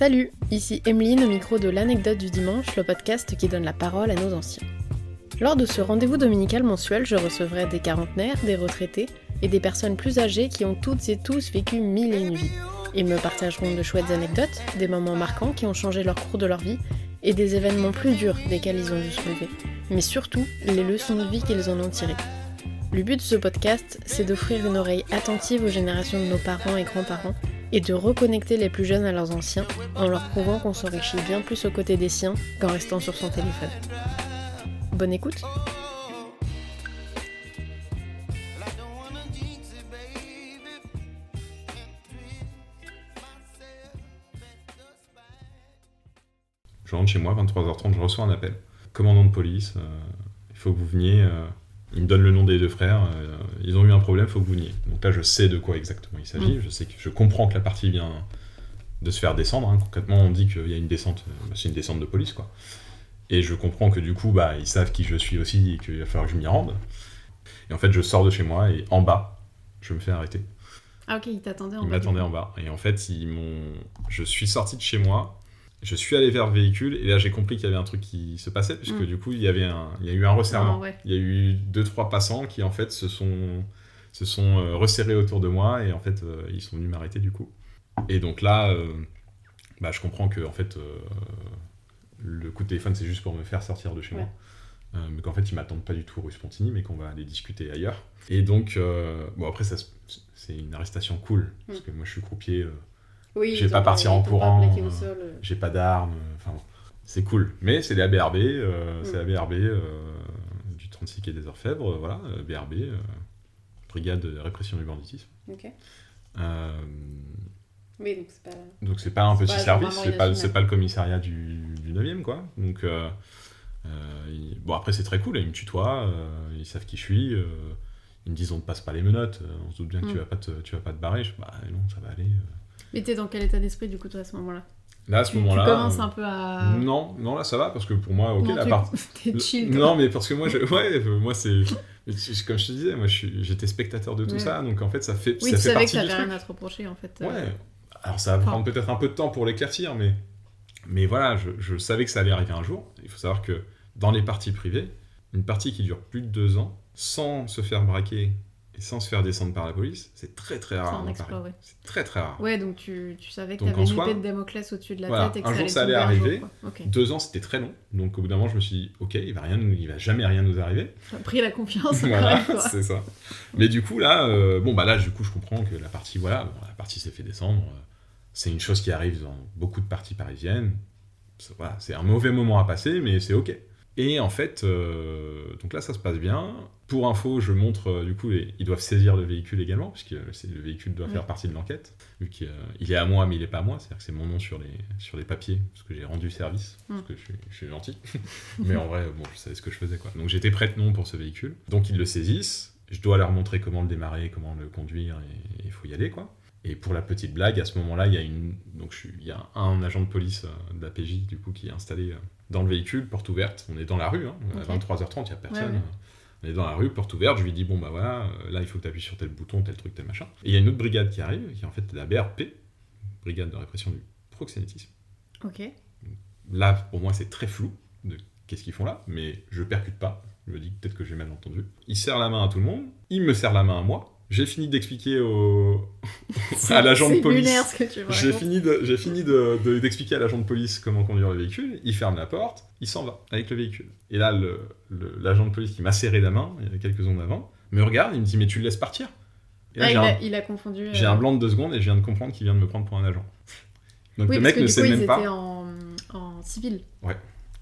Salut, ici Emeline au micro de l'anecdote du dimanche, le podcast qui donne la parole à nos anciens. Lors de ce rendez-vous dominical mensuel, je recevrai des quarantenaires, des retraités et des personnes plus âgées qui ont toutes et tous vécu mille et une vies. Ils me partageront de chouettes anecdotes, des moments marquants qui ont changé leur cours de leur vie et des événements plus durs desquels ils ont dû se lever, mais surtout les leçons de vie qu'ils en ont tirées. Le but de ce podcast, c'est d'offrir une oreille attentive aux générations de nos parents et grands-parents et de reconnecter les plus jeunes à leurs anciens en leur prouvant qu'on s'enrichit bien plus aux côtés des siens qu'en restant sur son téléphone. Bonne écoute Je rentre chez moi, 23h30, je reçois un appel. Commandant de police, euh, il faut que vous veniez. euh, il me donne le nom des deux frères. euh, ils ont eu un problème, faut que vous veniez. Donc là, je sais de quoi exactement il s'agit. Je sais que je comprends que la partie vient de se faire descendre. hein. Concrètement, on dit qu'il y a une descente. euh, c'est une descente de police, quoi. Et je comprends que du coup, bah, ils savent qui je suis aussi et qu'il va falloir que je m'y rende. Et en fait, je sors de chez moi et en bas, je me fais arrêter. Ah ok, il t'attendait en Ils bas. m'attendaient en bas. Et en fait, ils m'ont. Je suis sorti de chez moi. Je suis allé vers le véhicule et là j'ai compris qu'il y avait un truc qui se passait puisque Mm. du coup il y avait un, il y a eu un resserrement. Ah, ouais. Il y a eu deux trois passants qui en fait se sont se sont euh, resserrés autour de moi et en fait euh, ils sont venus m'arrêter du coup. Et donc là, euh, bah, je comprends que en fait le coup de téléphone c'est juste pour me faire sortir de chez Ouais. moi. Mais qu'en fait ils m'attendent pas du tout rue Spontini mais qu'on va aller discuter ailleurs. Et donc bon après ça c'est une arrestation cool parce Mm. que moi je suis croupier. Oui, Je vais pas partir en courant, euh, j'ai pas d'armes, euh, enfin c'est cool. Mais c'est les ABRB, euh, c'est Mm. Euh, du 36 quai des Orfèvres, voilà, BRB, Brigade de répression du banditisme. Ok. Oui, donc c'est pas... donc c'est pas un petit pas service, c'est pas, pas le commissariat du, du 9e, quoi. Donc, euh, il- bon, après c'est très cool, ils me tutoient, euh, ils savent qui je suis, euh, ils me disent on ne passe pas les menottes, on se doute bien que Mm. tu vas pas te, tu vas pas te barrer. Je bah non, ça va aller. Mais t'es dans quel état d'esprit du coup toi à ce moment-là? Là, à ce moment-là. Tu commences euh, un peu à... Non, non, là ça va, parce que pour moi, ok, Non, la part. T'es chill. Non, mais parce que moi, je... ouais, moi c'est. Comme je te disais, moi j'étais spectateur de tout Ouais. ça, donc en fait ça fait, Oui, ça tu fait savais que partie du t'avais rien à te reprocher en fait. euh. Ouais, alors ça va Enfin. prendre peut-être un peu de temps pour l'éclaircir, mais, mais voilà, je, je savais que ça allait arriver un jour. Il faut savoir que dans les parties privées, une partie qui dure plus de deux ans, sans se faire braquer sans se faire descendre par la police, c'est très très rare ouais. C'est très très rare. Ouais, donc tu, tu savais que t'avais en une épée de Damoclès au-dessus de la voilà, tête et que un ça jour, allait ça allait jour, arriver. Deux ans, c'était très long. Donc au bout d'un moment, je me suis dit, ok, il va, rien, nous- il va jamais rien nous arriver. T'as pris la confiance voilà, c'est ça. Mais du coup, là, euh, bon, bah là, du coup, je comprends que la partie, voilà, bon, la partie s'est fait descendre. euh, C'est une chose qui arrive dans beaucoup de parties parisiennes. Voilà, c'est un mauvais moment à passer, mais c'est ok. Et en fait, euh, donc là, ça se passe bien. Pour info, je montre, euh, du coup, les- ils doivent saisir le véhicule également, puisque c'est- le véhicule doit Oui. faire partie de l'enquête, vu qu'il euh, il est à moi, mais il est pas à moi, c'est-à-dire que c'est mon nom sur les, sur les papiers, parce que j'ai rendu service, parce Mm. que je suis, je suis gentil. mais en vrai, bon, je savais ce que je faisais, quoi. Donc j'étais prête-nom pour ce véhicule. Donc ils le saisissent, je dois leur montrer comment le démarrer, comment le conduire, et il faut y aller, quoi. Et pour la petite blague, à ce moment-là, il y a une, donc je suis- il y a un agent de police euh, de la PJ du coup qui est installé euh, dans le véhicule, porte ouverte. On est dans la rue, hein, Ok. à 23h30, il y a personne. Ouais, ouais. On est dans la rue, porte ouverte. Je lui dis bon bah voilà, euh, là il faut que tu appuies sur tel bouton, tel truc, tel machin. Et il y a une autre brigade qui arrive, qui est en fait la BRP, brigade de répression du proxénétisme. Ok. Là, pour moi, c'est très flou de qu'est-ce qu'ils font là, mais je percute pas. Je me dis peut-être que j'ai mal entendu. Il serre la main à tout le monde, il me serre la main à moi. J'ai fini d'expliquer au... à l'agent de police. J'ai fini de- j'ai fini de- de- à l'agent de police comment conduire le véhicule. Il ferme la porte, il s'en va avec le véhicule. Et là, l'agent de police qui m'a serré la main, il y avait quelques secondes avant, me regarde, il me dit Mais tu le laisses partir Et là, Ah, il, un- a, il a confondu. j'ai euh, un blanc de deux secondes et je viens de comprendre qu'il vient de me prendre pour un agent. Donc Oui, le parce mec que ne du sait coup, ils même étaient pas. en, en civil.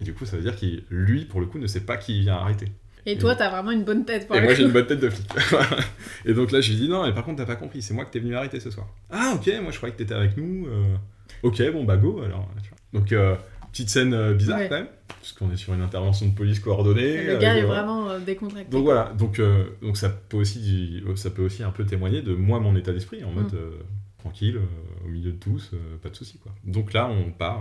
Et du coup, ça veut dire qu'il, lui, pour le coup, ne sait pas qui il vient arrêter. Et toi, t'as vraiment une bonne tête pour Et moi, j'ai une bonne tête de flic. et donc là, je lui dis non, mais par contre, t'as pas compris, c'est moi que t'es venu arrêter ce soir. Ah, ok, moi je croyais que t'étais avec nous. euh, Ok, bon, bah go alors. Donc, euh, petite scène euh, bizarre Ouais. quand même, puisqu'on est sur une intervention de police coordonnée. Le gars est vraiment décontracté. Donc voilà, donc, donc ça, peut aussi, ça peut aussi un peu témoigner de moi, mon état d'esprit, en mode Mm. tranquille, au milieu de tous, pas de soucis quoi. Donc là, on part,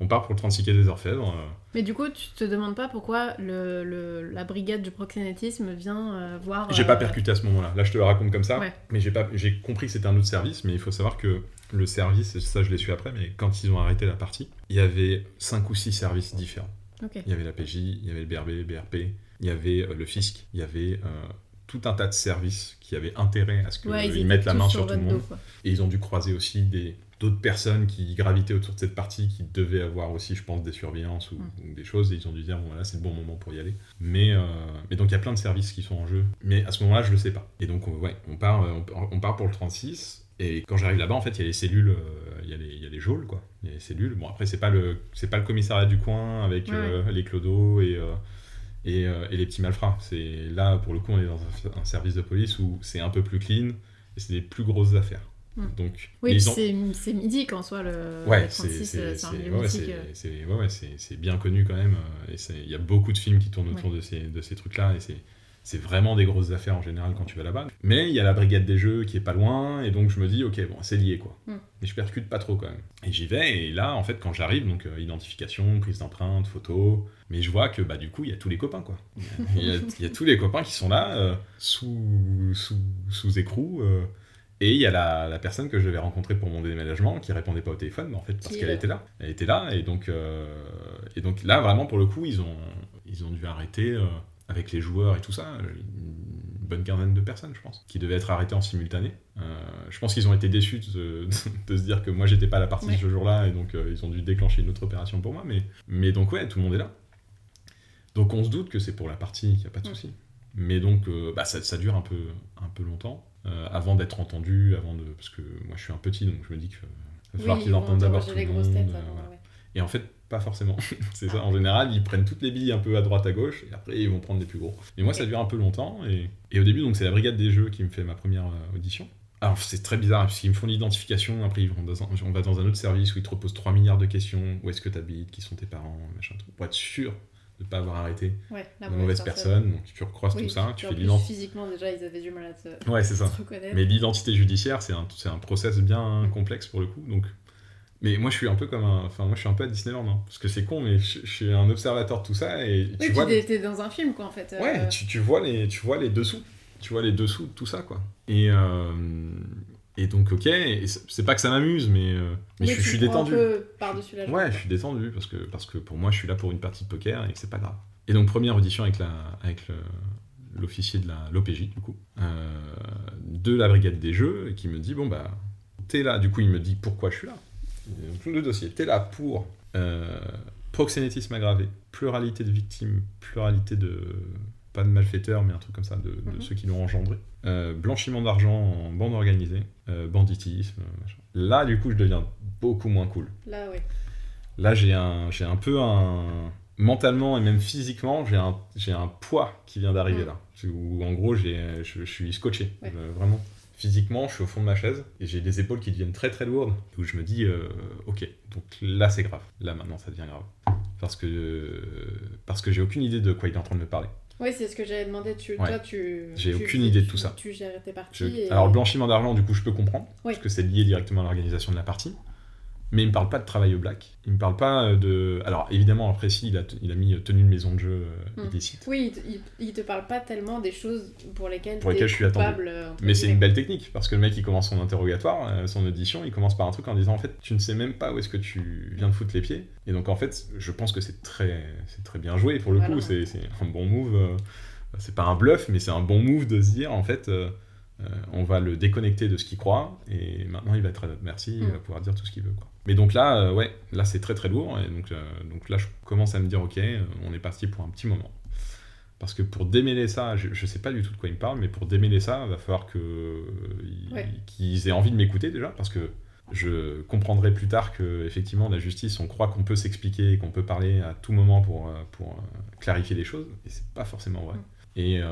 On part pour le 36 quai des Orfèvres. euh, Mais du coup, tu te demandes pas pourquoi le, le- la brigade du proxénétisme vient euh, voir. J'ai euh, pas percuté à ce moment-là. Là, je te le raconte comme ça. Ouais. Mais j'ai pas, j'ai compris que c'était un autre service. Mais il faut savoir que le service, et ça je l'ai su après, mais quand ils ont arrêté la partie, il y avait cinq ou six services différents. Ok. Il y avait la PJ, il y avait le BRB, BRP, il y avait euh, le fisc, il y avait euh, tout un tas de services qui avaient intérêt à ce qu'ils Ouais, mettent la main sur sur tout le monde. dos. Et ils ont dû croiser aussi des d'autres personnes qui gravitaient autour de cette partie, qui devaient avoir aussi, je pense, des surveillances ou, Mm. ou des choses, et ils ont dû dire, bon, voilà, c'est le bon moment pour y aller. Mais, euh, mais donc, il y a plein de services qui sont en jeu. Mais à ce moment-là, je le sais pas. Et donc, on- ouais, on part, euh, on, part- on part pour le 36, et quand j'arrive là-bas, en fait, il y a les cellules, euh, il y, a les- il y a les geôles, quoi. Il y a les cellules. Bon, après, c'est pas le, c'est pas le commissariat du coin avec Ouais, euh, les clodos et... euh, et, euh, et les petits malfrats. C'est là, pour le coup, on est dans un, un service de police où c'est un peu plus clean et c'est des plus grosses affaires. Mm. Donc, Oui, ont- c'est c'est mythique en soi, le, Ouais, c'est 36, c'est- c'est un c'est- milieu ouais, ouais, mythique. c'est- c'est- ouais, ouais, c'est- c'est bien connu quand même. euh, il y a beaucoup de films qui tournent autour de ces, de ces trucs-là. Et c'est vraiment des grosses affaires en général quand tu vas là-bas. Mais il y a la brigade des jeux qui est pas loin. Et donc je me dis, ok, bon, c'est lié quoi. Mm. Mais je percute pas trop quand même. Et j'y vais. Et là, en fait, quand j'arrive, donc euh, identification, prise d'empreinte, photo. Mais je vois que bah, du coup, il y a tous les copains quoi. Il y a, il y a tous les copains qui sont là, euh, sous, sous, sous écrou. euh, et il y a la, la personne que je devais rencontrer pour mon déménagement qui répondait pas au téléphone, mais en fait, parce qu'elle était là. Elle était là, et donc, euh, et donc là, vraiment, pour le coup, ils ont, ils ont dû arrêter, euh, avec les joueurs et tout ça, une bonne quinzaine de personnes, je pense, qui devaient être arrêtées en simultané. Euh, je pense qu'ils ont été déçus de, de se dire que moi, j'étais pas à la partie Ouais. ce jour-là, et donc ils ont dû déclencher une autre opération pour moi, mais, mais donc, ouais, tout le monde est là. Donc on se doute que c'est pour la partie, qu'il n'y a pas de Mm. souci. Mais donc, bah, ça, ça dure un peu, un peu longtemps, euh, avant d'être entendu, avant de... Parce que moi, je suis un petit, donc je me dis qu'il va falloir Oui, qu'ils entendent d'abord tout le monde. têtes. euh, voilà. ouais. Et en fait, pas forcément. c'est ça, en général, ils prennent toutes les billes un peu à droite, à gauche, et après, ils vont prendre les plus gros. Et moi, ça dure un peu longtemps, et, et au début, donc, c'est la brigade des jeux qui me fait ma première euh, audition. Alors, c'est très bizarre, parce qu'ils me font l'identification, après, ils vont dans un- on va dans un autre service où ils te reposent 3 milliards de questions. Où est-ce que tu habites Qui sont tes parents? Machin, tout. Pour être sûr de ne pas avoir arrêté Ouais, la mauvaise personne. Donc, tu recroises Oui, tout ça, tu fais l'identité. Physiquement, déjà, ils avaient du mal à te, Ouais, c'est ça. te reconnaître. Mais l'identité judiciaire, c'est un, c'est un process bien complexe pour le coup. Donc, mais moi, je suis un peu comme un, enfin, moi, je suis un peu à Disneyland, hein, parce que c'est con, mais je, je suis un observateur de tout ça et tu Oui, vois, t'es dans un film, quoi, en fait. euh, ouais, tu, tu vois les, tu vois les dessous, tu vois les dessous de tout ça, quoi. Et euh, et donc, ok, c'est pas que ça m'amuse, mais, euh, mais je, suis détendu. un peu par-dessus la jambe. Ouais, je suis détendu parce que, parce que pour moi, je suis là pour une partie de poker et que c'est pas grave. Et donc, première audition avec la, l'officier de la l'OPJ, du coup, euh, de la brigade des jeux, et qui me dit Bon, bah, t'es là. Du coup, il me dit pourquoi je suis là. Donc, le dossier, t'es là pour euh, proxénétisme aggravé, pluralité de victimes, pluralité de. Pas de malfaiteurs, mais un truc comme ça, de, de Mhm. ceux qui l'ont engendré. Euh, blanchiment d'argent en bande organisée, euh, banditisme. machin. Là, du coup, je deviens beaucoup moins cool. Là, ouais. Là, j'ai un, j'ai un peu un. Mentalement et même physiquement, j'ai un, j'ai un poids qui vient d'arriver Mm. là. Où en gros, j'ai, je, je suis scotché. Ouais. Euh, vraiment. Physiquement, je suis au fond de ma chaise et j'ai des épaules qui deviennent très très lourdes. Où je me dis, euh, ok, donc là c'est grave. Là maintenant ça devient grave. Parce que, parce que j'ai aucune idée de quoi il est en train de me parler. Oui, c'est ce que j'avais demandé. Tu, Ouais. Toi, tu. J'ai aucune idée de tu- tout ça. Tu gères tes parties. Je- et- Alors, le blanchiment d'argent, du coup, je peux comprendre, Oui. parce que c'est lié directement à l'organisation de la partie. Mais il me parle pas de travail au black. Il me parle pas euh, de. Alors, évidemment, après, si, il a, il a mis tenue de maison de jeu euh, Hmm. illicite. Oui, il te, il- te parle pas tellement des choses pour lesquelles, Pour lesquelles je suis coupable, euh, Mais c'est une belle technique, parce que le mec, il commence son interrogatoire, euh, son audition, il commence par un truc en disant, en fait, tu ne sais même pas où est-ce que tu viens de foutre les pieds. Et donc, en fait, je pense que c'est très, c'est très bien joué, pour le Voilà. coup, c'est un bon move. euh, c'est pas un bluff, mais c'est un bon move de se dire, en fait, euh, euh, on va le déconnecter de ce qu'il croit, et maintenant, il va être à notre merci, il va pouvoir dire tout ce qu'il veut, quoi. Mais donc là, euh, ouais, là, c'est très très lourd, et donc, euh, donc là, je commence à me dire, ok, on est parti pour un petit moment. Parce que pour démêler ça, je, je sais pas du tout de quoi il me parle, mais pour démêler ça, il va falloir que, euh, Ouais. qu'ils aient envie de m'écouter déjà, parce que je comprendrai plus tard que effectivement la justice, on croit qu'on peut s'expliquer et qu'on peut parler à tout moment pour, pour clarifier les choses, et c'est pas forcément vrai. Mm. Et, euh,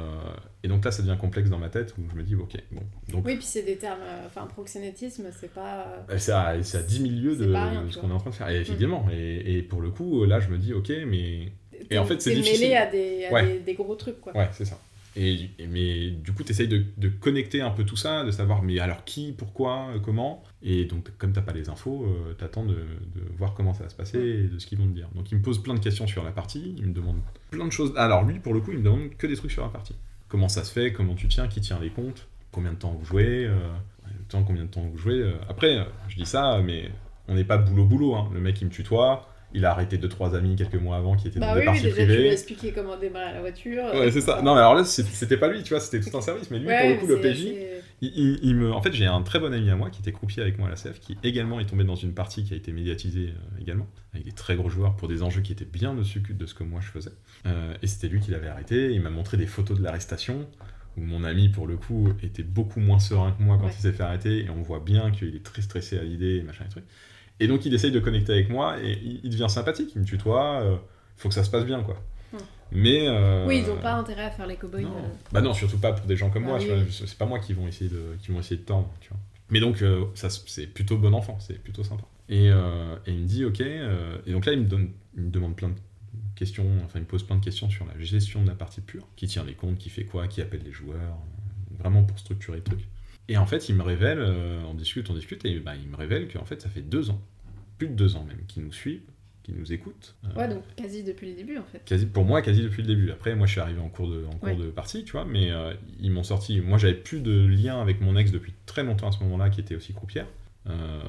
et donc là, ça devient complexe dans ma tête où je me dis, ok, bon, donc Oui, puis c'est des termes. euh, Enfin, proxénétisme, c'est pas. euh, c'est à, c'est à 10 000 lieues de, rien, de ce. Mm. qu'on est en train de faire. Et évidemment, et, et pour le coup, là, je me dis, ok, mais. t'es- en fait, c'est difficile. mêlé à, des, à Ouais. des, des gros trucs, quoi. Ouais, c'est ça. Et, et- mais du coup, tu essayes de, de connecter un peu tout ça, de savoir, mais alors qui, pourquoi, euh, comment? Et donc, comme t'as pas les infos, euh, t'attends de, de voir comment ça va se passer et de ce qu'ils vont te dire. Donc, il me pose plein de questions sur la partie, il me demande plein de choses. Alors, lui, pour le coup, il me demande que des trucs sur la partie. Comment ça se fait, comment tu tiens, qui tient les comptes, combien de temps vous jouez, euh, temps, combien de temps vous jouez. euh. Après, je dis ça, mais on n'est pas boulot-boulot. Hein. Le mec, il me tutoie. Il a arrêté deux trois amis quelques mois avant qui étaient dans Bah des oui, oui, parties déjà tu lui as privées. expliqué comment démarrer la voiture. Ouais, c'est ça. Non, mais alors là, c'était pas lui, tu vois, c'était tout un service. Mais lui, Ouais, pour le coup, le PJ, il, il- il me... En fait, j'ai un très bon ami à moi qui était croupier avec moi à la CF, qui également est tombé dans une partie qui a été médiatisée euh, également, avec des très gros joueurs pour des enjeux qui étaient bien au-dessus de ce que moi je faisais. Euh, et c'était lui qui l'avait arrêté. Il m'a montré des photos de l'arrestation, où mon ami, pour le coup, était beaucoup moins serein que moi quand Ouais. il s'est fait arrêter, et on voit bien qu'il est très stressé à l'idée, et machin et truc. Et donc, il essaye de connecter avec moi, et il, il devient sympathique, il me tutoie, euh, faut que ça se passe bien, quoi. Hmm. Mais. euh, Oui, ils n'ont pas intérêt à faire les cowboys. non. euh. Bah non, surtout pas pour des gens comme Ah moi. oui. C'est pas moi qui vont essayer de, qui vont essayer de tendre. Tu vois. Mais donc, ça, c'est plutôt bon enfant, c'est plutôt sympa. Et, et il me dit, ok. et donc là, il me, donne, il me demande plein de questions, enfin, il me pose plein de questions sur la gestion de la partie pure. Qui tient les comptes, qui fait quoi, qui appelle les joueurs, vraiment pour structurer le truc. Et en fait, il me révèle, on discute, on discute, et bah, il me révèle qu'en fait, ça fait deux ans, plus de deux ans même, qu'il nous suit, qu'il nous écoute. Euh, Ouais, donc quasi depuis le début en fait. quasi, pour moi, quasi depuis le début. Après, moi, je suis arrivé en cours de, en cours Ouais. de partie, tu vois, mais euh, ils m'ont sorti. Moi, j'avais plus de lien avec mon ex depuis très longtemps à ce moment-là, qui était aussi croupière, euh,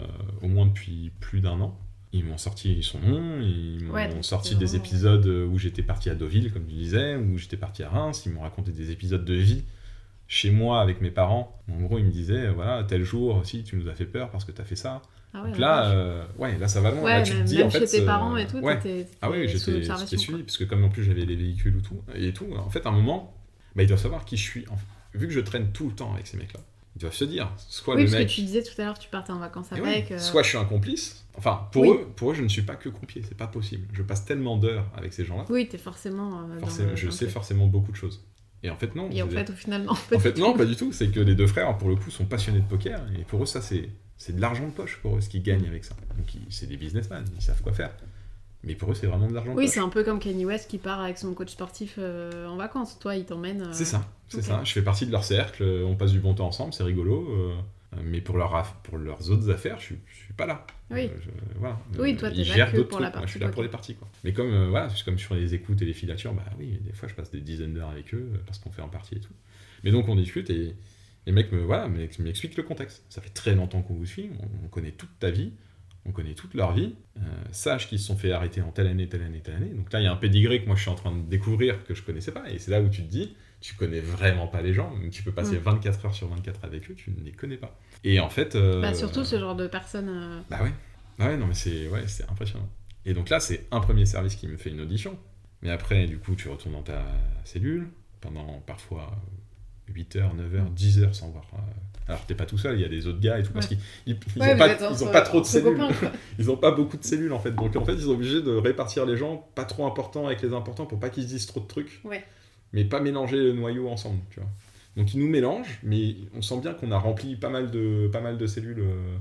au moins depuis plus d'un an. Ils m'ont sorti son nom, ils m'ont Ouais, sorti des vraiment- épisodes où j'étais parti à Deauville, comme tu disais, où j'étais parti à Reims, ils m'ont raconté des épisodes de vie chez moi avec mes parents. En gros, ils me disaient, voilà, tel jour aussi, tu nous as fait peur parce que tu as fait ça. Ah ouais, Donc la là, euh, ouais, là, ça va loin. ouais, là, tu te même, dis, même en chez fait, tes euh, parents et tout, ouais. Ah oui, j'étais suivi, parce que comme en plus j'avais les véhicules ou tout, et tout, en fait, à un moment, bah, ils doivent savoir qui je suis. Vu que je traîne tout le temps avec ces mecs-là, ils doivent se dire, soit Oui, le parce mec... que tu disais tout à l'heure, tu partais en vacances Eh avec. euh, Soit je suis un complice, enfin, pour, Oui. eux, pour eux, je ne suis pas que croupier, c'est pas possible. Je passe tellement d'heures avec ces gens-là, Oui, t'es forcément. euh, forcément, le- je sais forcément beaucoup de choses. Et en fait, non. Et en fait, au final, non. en fait, non, pas du tout. C'est que les deux frères, pour le coup, sont passionnés de poker. Et pour eux, ça, c'est, c'est de l'argent de poche pour eux, ce qu'ils gagnent avec ça. Donc, c'est des businessmen, ils savent quoi faire. Mais pour eux, c'est vraiment de l'argent de Oui, c'est un peu comme Kanye West qui part avec son coach sportif euh, en vacances. Toi, il t'emmène. euh, C'est ça, c'est ça. Je fais partie de leur cercle, euh, on passe du bon temps ensemble, c'est rigolo. euh, mais pour, leur pour leurs autres affaires, je je suis pas là. Oui. Je- voilà. Oui, toi, t'es là que pour la trucs, moi, partie je suis là pour les parties. Quoi. Mais comme, voilà, comme sur les écoutes et les filatures, bah oui, des fois, je passe des dizaines d'heures avec eux parce qu'on fait en partie et tout. Mais donc, on discute et les mecs me, voilà, m'ex- m'expliquent le contexte. Ça fait très longtemps qu'on vous suit, on, on connaît toute ta vie. On connaît toute leur vie, euh, sache qu'ils se sont fait arrêter en telle année, telle année, telle année. Donc là, il y a un pédigré que moi je suis en train de découvrir que je connaissais pas. Et c'est là où tu te dis, tu connais vraiment pas les gens. Tu peux passer Mm. 24 heures sur 24 avec eux, tu ne les connais pas. Et en fait. euh, Bah, surtout ce genre de personnes. euh, Bah ouais. Bah ouais, non, mais c'est ouais, c'est impressionnant. Et donc là, c'est un premier service qui me fait une audition. Mais après, du coup, tu retournes dans ta cellule pendant parfois 8 heures, 9 heures, 10 heures sans voir. euh, Alors, t'es pas tout seul, il y a des autres gars et tout, parce qu'ils ils, ils Ouais, ont pas, ils ont pas trop de cellules. Ils ont pas beaucoup de cellules en fait. Donc en fait, ils sont obligés de répartir les gens pas trop importants avec les importants pour pas qu'ils se disent trop de trucs. Ouais. Mais pas mélanger le noyau ensemble, tu vois. Donc ils nous mélangent, mais on sent bien qu'on a rempli pas mal de, pas mal de cellules euh,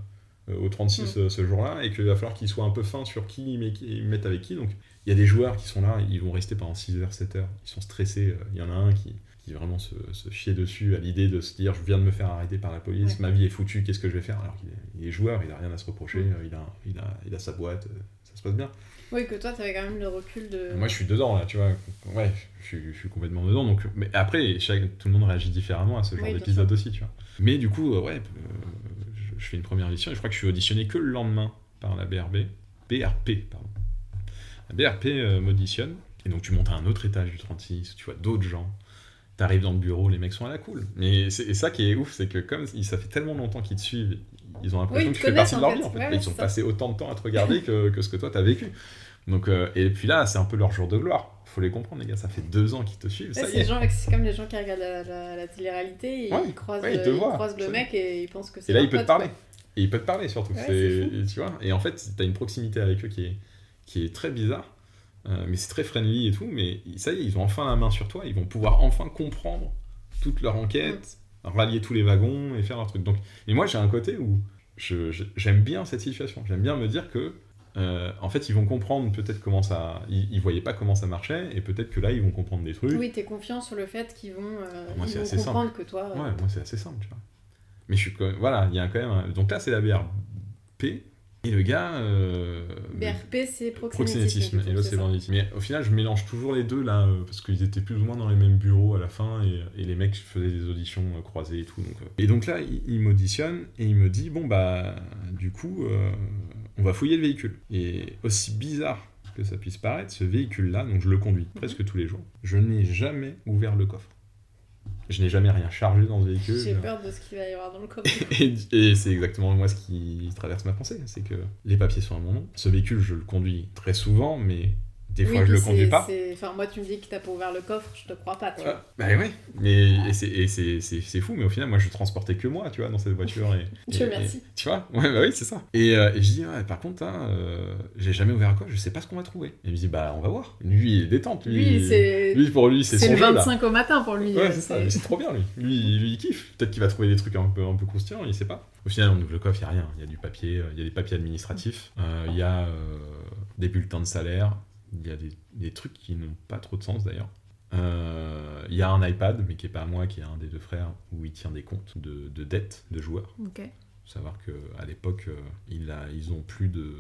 euh, au 36 Mm. euh, ce jour-là et qu'il va falloir qu'ils soient un peu fins sur qui ils met- ils mettent avec qui. Donc il y a des joueurs qui sont là, ils vont rester pendant 6 heures, 7 heures. Ils sont stressés. Il y en a un qui, qui vraiment se, se chie dessus à l'idée de se dire je viens de me faire arrêter par la police, Ouais. ma vie est foutue, qu'est-ce que je vais faire? Alors qu'il est, joueur, il a rien à se reprocher, Mm. il, a, il, a, il a sa boîte, euh, ça se passe bien. Oui, que toi, t'avais quand même le recul de. Moi je suis dedans là, tu vois, ouais, je suis, je suis complètement dedans. Donc, mais après, chaque- tout le monde réagit différemment à ce genre Oui, d'épisode aussi, tu vois. Mais du coup, ouais, euh, je, je fais une première audition et je crois que je suis auditionné que le lendemain par la BRB, BRP, pardon. La BRP euh, m'auditionne et donc tu montes à un autre étage du 36, tu vois d'autres gens. T'arrives dans le bureau, les mecs sont à la cool. Mais c'est et ça qui est ouf, c'est que comme ça fait tellement longtemps qu'ils te suivent, ils ont l'impression Oui, que tu fais partie de leur en vie fait. en fait. Ouais, ils ont ça. passé autant de temps à te regarder que, que ce que toi t'as vécu. Donc, euh, et puis là, c'est un peu leur jour de gloire. Faut les comprendre, les gars. Ça fait deux ans qu'ils te suivent. Ouais, c'est comme les gens qui regardent la, la- la télé-réalité, Ouais, ils croisent, ils le, te ils voient, croisent le mec et ils pensent que c'est Et là, il peut te parler. quoi. Et il peut te parler surtout. Tu vois. Et en fait, t'as une proximité avec eux qui est, qui est très bizarre. Euh, mais c'est très friendly et tout. Mais ça y est, ils ont enfin la main sur toi. Ils vont pouvoir enfin comprendre toute leur enquête, rallier tous les wagons et faire leur truc. Donc, et moi, j'ai un côté où je- je- j'aime bien cette situation. J'aime bien me dire que euh, en fait, ils vont comprendre peut-être comment ça. Ils, ils voyaient pas comment ça marchait, et peut-être que là, ils vont comprendre des trucs. Oui, t'es confiant sur le fait qu'ils vont, euh, Moi, ils vont assez comprendre que toi. Ouais, moi, c'est assez simple, tu vois. Mais je suis. Voilà, il y a quand même. un- Donc là, c'est la BRP, et le gars. euh, BRP, c'est proxénétisme. et l'autre c'est banditisme. Mais au final, je mélange toujours les deux là, euh, parce qu'ils étaient plus ou moins dans les mêmes bureaux à la fin, et, et les mecs faisaient des auditions euh, croisées et tout. Donc, euh. Et donc là, il, il m'auditionne, et il me dit bon, bah, du coup, euh, on va fouiller le véhicule. Et aussi bizarre que ça puisse paraître, ce véhicule-là, donc je le conduis presque tous les jours, je n'ai jamais ouvert le coffre. Je n'ai jamais rien chargé dans ce véhicule. J'ai peur de ce qu'il va y avoir dans le coffre. Et, et c'est exactement moi ce qui traverse ma pensée, c'est que les papiers sont à mon nom. Ce véhicule, je le conduis très souvent, mais des fois Oui, je le conduis pas. Enfin, moi, tu me dis que t'as pas ouvert le coffre, je te crois pas, tu vois. Bah oui, mais c'est- fou, mais au final, moi je transportais que moi, tu vois, dans cette voiture. Et, Dieu et- merci. et- tu vois, ouais, bah oui, c'est ça. Et, euh, et je dis, ouais, par contre, hein, euh, j'ai jamais ouvert un coffre, je sais pas ce qu'on va trouver. Et il me dit, bah on va voir. Lui, il est détente. Lui, Lui, c'est lui, pour lui, c'est le jeu, là. 25 au matin pour lui. Ouais, euh, c'est ça, c'est trop bien lui. Lui, lui il kiffe. Peut-être qu'il va trouver des trucs un peu, un peu croustillants, il sait pas. Au final, on ouvre le coffre, il n'y a rien. Il y a du papier, il y a des papiers administratifs, il y a des bulletins de salaire, il y a des, des trucs qui n'ont pas trop de sens d'ailleurs. Euh, Il y a un iPad, mais qui est pas à moi, qui est un des deux frères, où il tient des comptes de, de dettes de joueurs. Ok. Faut savoir qu'à l'époque, euh, il a, ils ont plus de.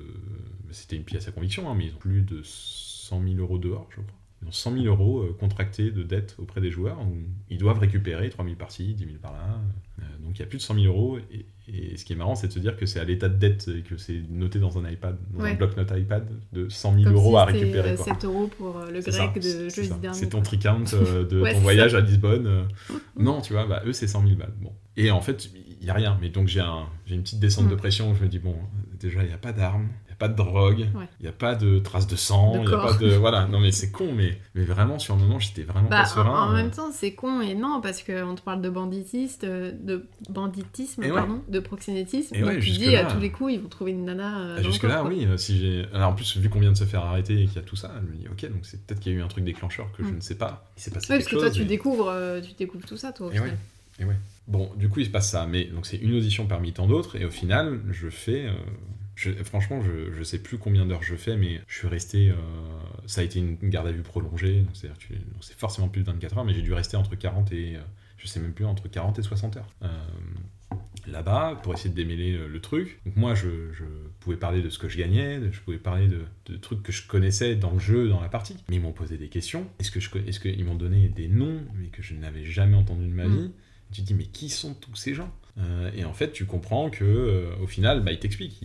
C'était une pièce à conviction, hein, mais ils ont plus de 100 000 euros dehors, je crois. Ils ont 100 000 euros euh, contractés de dettes auprès des joueurs. où ils doivent récupérer 3 000 par-ci, 10 000 par-là. Euh, donc il y a plus de 100 000 euros. Et, et ce qui est marrant, c'est de se dire que c'est à l'état de dette et que c'est noté dans un iPad, dans Ouais. un bloc-notes iPad, de 100 000 Comme euros si à récupérer. euh, quoi. 7 euros pour le grec ça, de jeudi dernier. C'est ton tricount euh, de Ouais, ton voyage à Lisbonne. euh. non, tu vois, bah, eux, c'est 100 000 balles. Bon. Et en fait, il n'y a rien. Mais donc, j'ai un, j'ai une petite descente Mm. de pression où je me dis, bon, déjà, il n'y a pas d'armes, pas de drogue, il Ouais. n'y a pas de traces de sang, il n'y a pas de. Voilà, non, mais c'est con, mais, mais vraiment, sur le moment, j'étais vraiment Bah, pas en, serein. en euh. même temps, c'est con et non, parce qu'on te parle de banditiste, euh, de banditisme, Et ouais. pardon, de proxénétisme. Et ouais, tu dis, à tous les coups, ils vont trouver une nana. euh, Ah, dans coffre, quoi. oui, euh, si j'ai. Alors en plus, vu qu'on vient de se faire arrêter et qu'il y a tout ça, je me dis, ok, donc c'est peut-être qu'il y a eu un truc déclencheur que je Mm. ne sais pas. Il s'est passé quelque parce que toi, tu découvres, euh, tu découvres tout ça, toi, au Et final. ouais. Et ouais. Bon, du coup, il se passe ça. Mais donc, c'est une audition parmi tant d'autres. Et au final, je fais. euh, je- franchement, je, je sais plus combien d'heures je fais, mais je suis resté. euh, ça a été une garde à vue prolongée. donc C'est-à-dire, tu- donc c'est forcément plus de 24 heures, mais j'ai dû rester entre 40 et. euh, je sais même plus, entre 40 et 60 heures. Euh, là-bas pour essayer de démêler le, le truc. Donc moi, je, je pouvais parler de ce que je gagnais, je pouvais parler de, de trucs que je connaissais dans le jeu, dans la partie. Mais ils m'ont posé des questions. Est-ce que je, est-ce qu'ils m'ont donné des noms, mais que je n'avais jamais entendu de ma Mm. vie? Tu te dis, mais qui sont tous ces gens? Euh, Et en fait, tu comprends que euh, au final, bah, ils t'expliquent.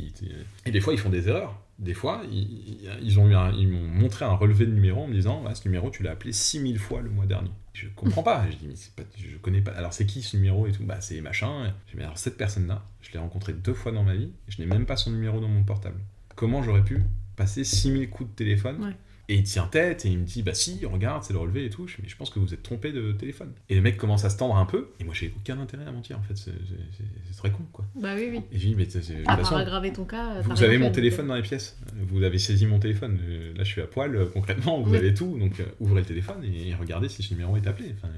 Et des fois, ils font des erreurs. Des fois, ils, ils ont m'ont montré un relevé de numéro en me disant, Ah, ce numéro, tu l'as appelé 6000 fois le mois dernier. Je comprends pas. Je dis, mais pas, je connais pas. Alors, c'est qui ce numéro et tout? Bah, c'est machin. Je dis, mais alors, cette personne-là, je l'ai rencontrée deux fois dans ma vie je n'ai même pas son numéro dans mon portable. Comment j'aurais pu passer 6000 coups de téléphone. Et il tient tête et il me dit Bah si, regarde, c'est le relevé et tout. Je Mais je pense que vous êtes trompé de téléphone. Et le mec commence à se tendre un peu. Et moi, j'ai aucun intérêt à mentir en fait. C'est très con quoi. Bah oui, oui. Et je dis Mais À part aggraver ton cas. vous avez mon téléphone euh, dans les pièces. Vous avez saisi mon téléphone. Euh, Là, je suis à poil. euh, Concrètement, vous Oui. avez tout. Donc, ouvrez le téléphone et regardez si ce numéro est appelé. Enfin,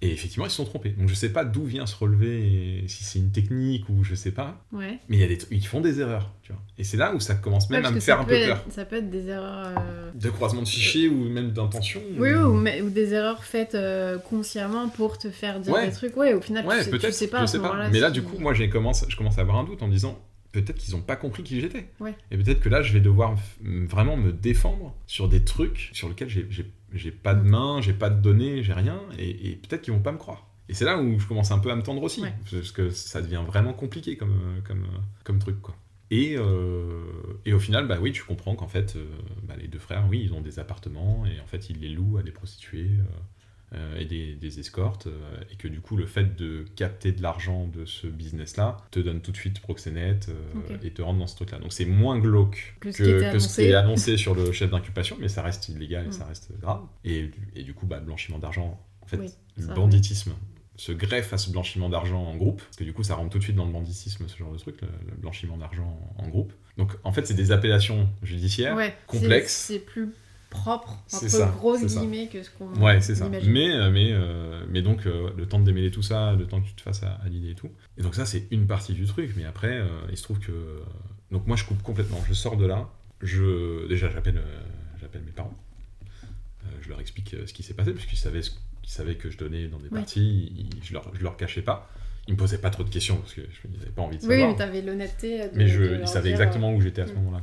et effectivement, ils se sont trompés. Donc, je sais pas d'où vient ce relevé, si c'est une technique ou je sais pas. Ouais. Mais il y a des ils font des erreurs. Tu vois. Et c'est là où ça commence même à me faire un peu être- peur. Ça peut être des erreurs. euh, De croisement de fichiers ou même d'intention. Oui, ou- ou, mais- ou des erreurs faites euh, consciemment pour te faire dire Ouais. des trucs. Ouais, au final, Ouais, tu, sais, tu sais pas je à ce sais pas. moment-là. Mais là, du coup, moi, commence, je commence à avoir un doute en me disant peut-être qu'ils ont pas compris qui j'étais. Ouais. Et peut-être que là, je vais devoir vraiment me défendre sur des trucs sur lesquels j'ai- pas de Mm. main, j'ai pas de données, j'ai rien, et, et peut-être qu'ils vont pas me croire. Et c'est là où je commence un peu à me tendre aussi, Ouais. parce que ça devient vraiment compliqué comme, euh, comme, euh, comme truc, quoi. Et, euh, et au final, bah oui, tu comprends qu'en fait, euh, bah, les deux frères, oui, ils ont des appartements, et en fait, ils les louent à des prostituées euh, et des, des escortes, et que du coup, le fait de capter de l'argent de ce business-là te donne tout de suite proxénète et te rentre dans ce truc-là. Donc c'est moins glauque Que que, ce qui était que ce qui est annoncé. sur le chef d'inculpation, mais ça reste illégal et Mm. ça reste grave. Et, et du coup, bah, blanchiment d'argent, en fait, Oui, le ça, banditisme se greffe à ce blanchiment d'argent en groupe, parce que du coup, ça rentre tout de suite dans le banditisme, ce genre de truc, le, le blanchiment d'argent en groupe. Donc, en fait, c'est des appellations judiciaires. Ouais, complexe. C'est plus propre, entre ça, grosses ça. guillemets, que ce qu'on Ouais, c'est ça. Mais, euh, mais, euh, mais donc, euh, le temps de démêler tout ça, le temps que tu te fasses à, à l'idée et tout. Et donc, ça, c'est une partie du truc. Mais après, euh, il se trouve que. Donc, moi, je coupe complètement. Je sors de là. je, déjà, j'appelle j'appelle mes parents. Je leur explique ce qui s'est passé, puisqu'ils savaient, ce- ils savaient que je donnais dans des Ouais. parties. ils- je, leur, je leur cachais pas. Ils me posaient pas trop de questions, parce que je n'avais pas envie de Oui, savoir. mais t'avais l'honnêteté. Mais je, ils savaient exactement où j'étais à ce mm. moment-là.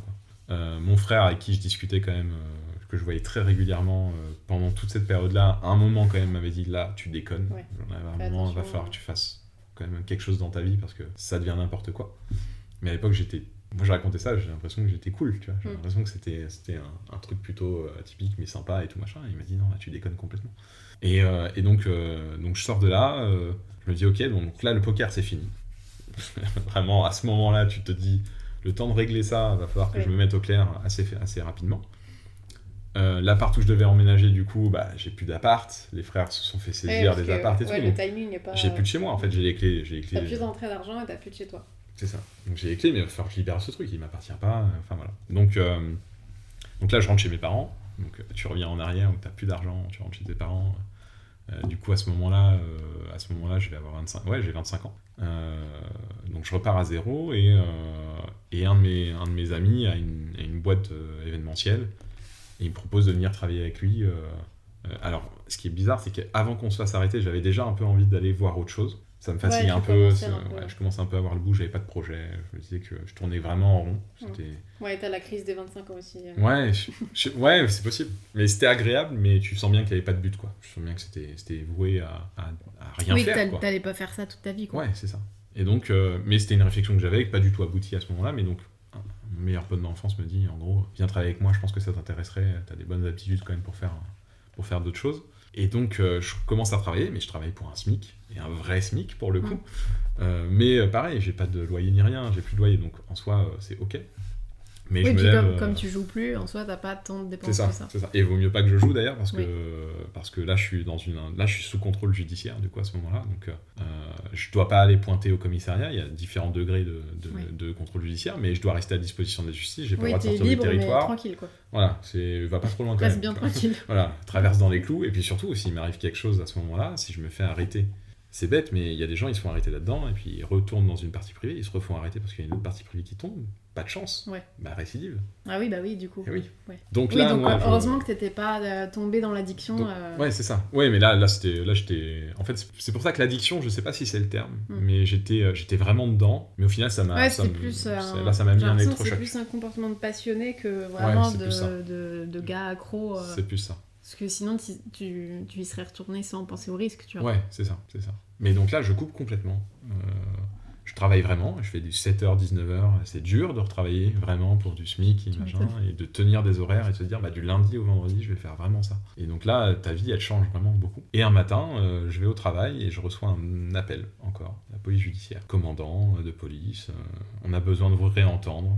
Euh, mon frère, avec qui je discutais quand même, euh, que je voyais très régulièrement euh, pendant toute cette période-là, à un moment quand même m'avait dit là, tu déconnes. Ouais. J'en avais Fais un moment, il va falloir euh. que tu fasses quand même quelque chose dans ta vie parce que ça devient n'importe quoi. Mais à l'époque, j'étais. Moi, je racontais ça, j'ai l'impression que j'étais cool, tu vois. J'ai Mm. l'impression que c'était, c'était un, un truc plutôt euh, atypique, mais sympa et tout machin. Et il m'a dit non, là, tu déconnes complètement. Et, euh, et donc, euh, donc, je sors de là, euh, je me dis ok, donc là, le poker, c'est fini. Vraiment, à ce moment-là, tu te dis le temps de régler ça, va falloir que Oui. je me mette au clair assez, assez rapidement. Euh, L'appart où je devais emménager, du coup, bah, j'ai plus d'appart. Les frères se sont fait saisir des apparts et ouais, tout. le timing est pas. J'ai plus de chez moi, en fait, j'ai les clés. J'ai les T'as clés. plus d'entrée d'argent et t'as plus de chez toi. C'est ça. Donc j'ai les clés, mais il va falloir que je libère ce truc, il m'appartient pas. Enfin voilà. Donc, euh, donc là, je rentre chez mes parents. Donc euh, tu reviens en arrière, donc t'as plus d'argent, tu rentres chez tes parents. Euh, du coup, à ce moment-là, à ce moment-là, je vais avoir 25. Ouais, j'ai 25 ans. Donc je repars à zéro et, et un, de mes, un de mes amis a une, a une boîte événementielle et il me propose de venir travailler avec lui. alors, ce qui est bizarre, c'est qu'avant qu'on se fasse arrêter, j'avais déjà un peu envie d'aller voir autre chose. Ça me fatigue Ouais, un peu, commençais c'est- un peu. ouais, je commence un peu à avoir le goût, j'avais pas de projet, je me disais que je tournais vraiment en rond. Ouais, t'as la crise des 25 ans aussi. euh. Ouais, je- je- ouais c'est possible. Mais c'était agréable, mais tu sens bien qu'il n'y avait pas de but, quoi. Tu sens bien que c'était, voué à, à, à rien oui, faire, quoi. t'allais pas faire ça toute ta vie, quoi. Ouais, c'est ça. Et donc, euh, mais c'était une réflexion que j'avais, qui pas du tout aboutie à ce moment-là, mais donc, mon meilleur pote d'enfance me dit, en gros, viens travailler avec moi, je pense que ça t'intéresserait, t'as des bonnes aptitudes quand même pour faire, pour faire d'autres choses. Et donc, euh, je commence à travailler, mais je travaille pour un SMIC, et un vrai SMIC pour le coup. Euh, mais euh, pareil, j'ai pas de loyer ni rien, j'ai plus de loyer, donc en soi, c'est ok. Mais oui, je me puis lève, comme, euh, comme tu joues plus, en soi, t'as pas tant de dépenses ça, que ça. ça. Et vaut mieux pas que je joue d'ailleurs parce que Oui. parce que là je suis dans une là je suis sous contrôle judiciaire du coup à ce moment-là donc euh, je dois pas aller pointer au commissariat il y a différents degrés de, de, Oui. de contrôle judiciaire mais je dois rester à disposition de la justice j'ai pas le droit de sortir libre, du mais territoire tranquille, quoi. voilà va pas trop loin quand Reste même bien tranquille. voilà traverse dans les clous et puis surtout s'il m'arrive quelque chose à ce moment-là si je me fais arrêter c'est bête mais il y a des gens ils se font arrêter là-dedans et puis ils retournent dans une partie privée ils se refont arrêter parce qu'il y a une autre partie privée qui tombe pas de chance Ouais. bah récidive Ah oui, bah oui, du coup. Eh oui. Ouais. donc Oui, là donc moi, je- heureusement que t'étais pas euh, tombé dans l'addiction. Euh, Ouais, c'est ça. Ouais, mais là, là, c'était, là, j'étais. En fait, c'est- pour ça que l'addiction, je sais pas si c'est le terme, Mm. mais j'étais, euh, j'étais vraiment dedans. Mais au final, ça m'a. Ouais, ça plus. euh, un- Là, ça m'a mis un que C'est électrochoc. plus un comportement de passionné que vraiment c'est de, de, de gars accro. euh, C'est plus ça. Parce que sinon, tu, tu, tu y serais retourné sans penser au risque, tu vois. Ouais, c'est ça, c'est ça. Mais donc là, je coupe complètement. Euh, je travaille vraiment, je fais du 7h, 19h. C'est dur de retravailler vraiment pour du SMIC et machin, et de tenir des horaires et de se dire, bah, du lundi au vendredi, je vais faire vraiment ça. Et donc là, ta vie, elle change vraiment beaucoup. Et un matin, euh, je vais au travail et je reçois un appel encore, la police judiciaire. Commandant de police, euh, on a besoin de vous réentendre.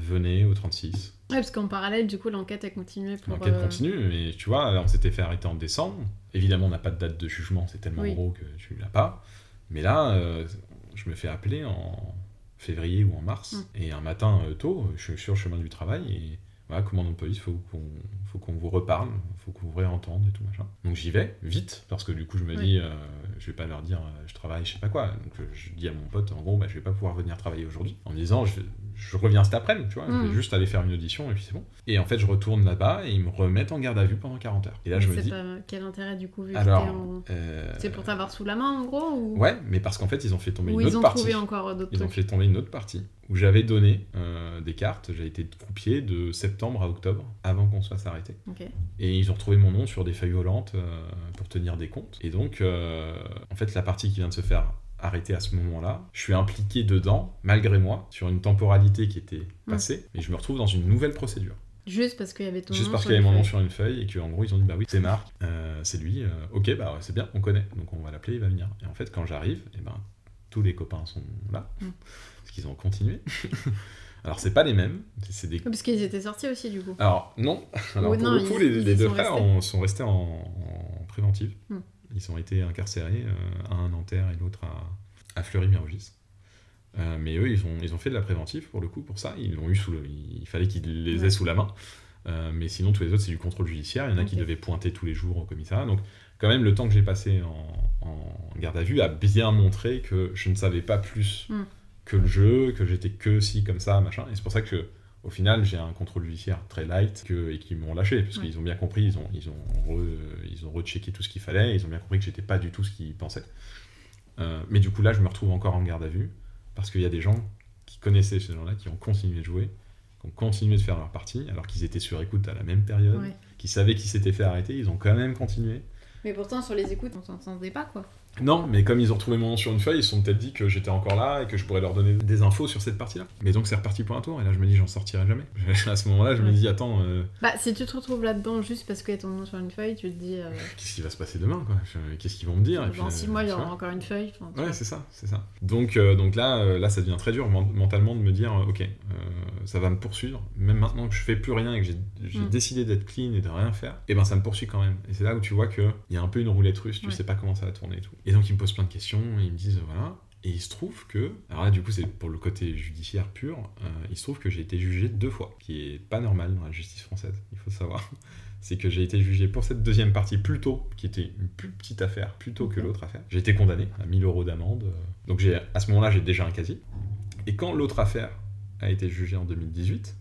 Venez au 36. Ouais, parce qu'en parallèle, du coup, l'enquête a continué pour. L'enquête euh, continue, mais tu vois, on s'était fait arrêter en décembre. Évidemment, on n'a pas de date de jugement, c'est tellement Oui. gros que tu l'as pas. Mais là, euh, je me fais appeler en février ou en mars. Mm. Et un matin euh, tôt, je suis sur le chemin du travail et voilà, commandant de police, faut qu'on faut qu'on vous reparle, faut qu'on vous réentende et tout machin. Donc j'y vais vite parce que du coup je me Oui. dis, euh, je vais pas leur dire, euh, je travaille, je sais pas quoi. Donc euh, je dis à mon pote, en gros, bah, je vais pas pouvoir venir travailler aujourd'hui. En me disant, je, reviens cet après-midi, tu vois, je Mm. vais juste aller faire une audition et puis c'est bon. Et en fait, je retourne là-bas et ils me remettent en garde à vue pendant 40 heures. Et là, mais je me dis, pas- Quel intérêt, du coup, vu que alors, en- euh, C'est pour t'avoir sous la main, en gros ou... Ouais, mais parce qu'en fait, ils ont fait tomber Ou une ils autre ont partie. trouvé encore d'autres Ils ont fait tomber une autre partie où j'avais donné des cartes. J'ai été croupier de septembre à octobre avant qu'on se fasse arrêter. Et ils ont retrouvé mon nom sur des feuilles volantes euh, pour tenir des comptes. Et donc, euh, en fait, la partie qui vient de se faire arrêter à ce moment-là, je suis impliqué dedans, malgré moi, sur une temporalité qui était passée. Et je me retrouve dans une nouvelle procédure. Juste parce qu'il y avait ton Juste nom parce qu'il y avait mon nom sur une feuille et qu'en gros ils ont dit bah oui c'est Marc, euh, c'est lui, ok bah c'est bien, on connaît, donc on va l'appeler, il va venir. Et en fait quand j'arrive, et ben tous les copains sont là, Mm. parce qu'ils ont continué. Alors c'est pas les mêmes, c'est des... Parce qu'ils étaient sortis aussi, du coup. Alors non, alors pour non, le coup ils- les, ils les y deux frères restés. sont restés en, en préventive. Mm. Ils ont été incarcérés, euh, un à Nanterre et l'autre à, à Fleury-Mérogis. Euh, mais eux, ils ont, ils ont fait de la préventive pour le coup, pour ça. Ils l'ont eu sous le, il fallait qu'ils les aient Ouais. sous la main. Euh, mais sinon, tous les autres, c'est du contrôle judiciaire. Il y en a qui devaient pointer tous les jours au commissariat. Donc, quand même, le temps que j'ai passé en, en garde à vue a bien montré que je ne savais pas plus Mm. Que le jeu, que j'étais que si, comme ça, machin. Et c'est pour ça que, Au final, j'ai un contrôle judiciaire très light que, et qui m'ont lâché, parce Ouais. qu'ils ont bien compris, ils ont, ils ont, re- ils ont rechecké tout ce qu'il fallait, ils ont bien compris que j'étais pas du tout ce qu'ils pensaient. Euh, mais du coup, là, je me retrouve encore en garde à vue, parce qu'il y a des gens qui connaissaient ces gens-là, qui ont continué de jouer, qui ont continué de faire leur partie, alors qu'ils étaient sur écoute à la même période, Ouais. qui savaient qu'ils s'étaient fait arrêter, ils ont quand même continué. Mais pourtant, sur les écoutes, on s'entendait pas, quoi. Non, mais comme ils ont retrouvé mon nom sur une feuille, ils se sont peut-être dit que j'étais encore là et que je pourrais leur donner des infos sur cette partie-là. Mais donc c'est reparti pour un tour, et là je me dis j'en sortirai jamais. à ce moment-là, je me dis attends, euh, Bah, si tu te retrouves là-dedans juste parce qu'il y a ton nom sur une feuille, tu te dis. euh, qu'est-ce qui va se passer demain quoi? Qu'est-ce qu'ils vont me dire? Dans euh, 6 mois, il y aura encore une feuille. enfin, Ouais, c'est ça, c'est ça. Donc, euh, donc là, euh, là, ça devient très dur men- mentalement de me dire, euh, ok, euh, ça va me poursuivre, même maintenant que je fais plus rien et que j'ai j'ai Mm. décidé d'être clean et de rien faire, et ben ça me poursuit quand même. Et c'est là où tu vois qu'il y a un peu une roulette russe, tu Ouais. sais pas comment ça va tourner et tout. Et donc ils me posent plein de questions, et ils me disent, voilà. Et il se trouve que, alors là du coup c'est pour le côté judiciaire pur, euh, il se trouve que j'ai été jugé deux fois, qui est pas normal dans la justice française, il faut savoir. C'est que j'ai été jugé pour cette deuxième partie plus tôt, qui était une plus petite affaire, plus tôt que l'autre affaire. J'ai été condamné à 1000 euros d'amende. euh, Donc à ce moment-là, j'ai déjà un casier. Et quand l'autre affaire a été jugée en 2018,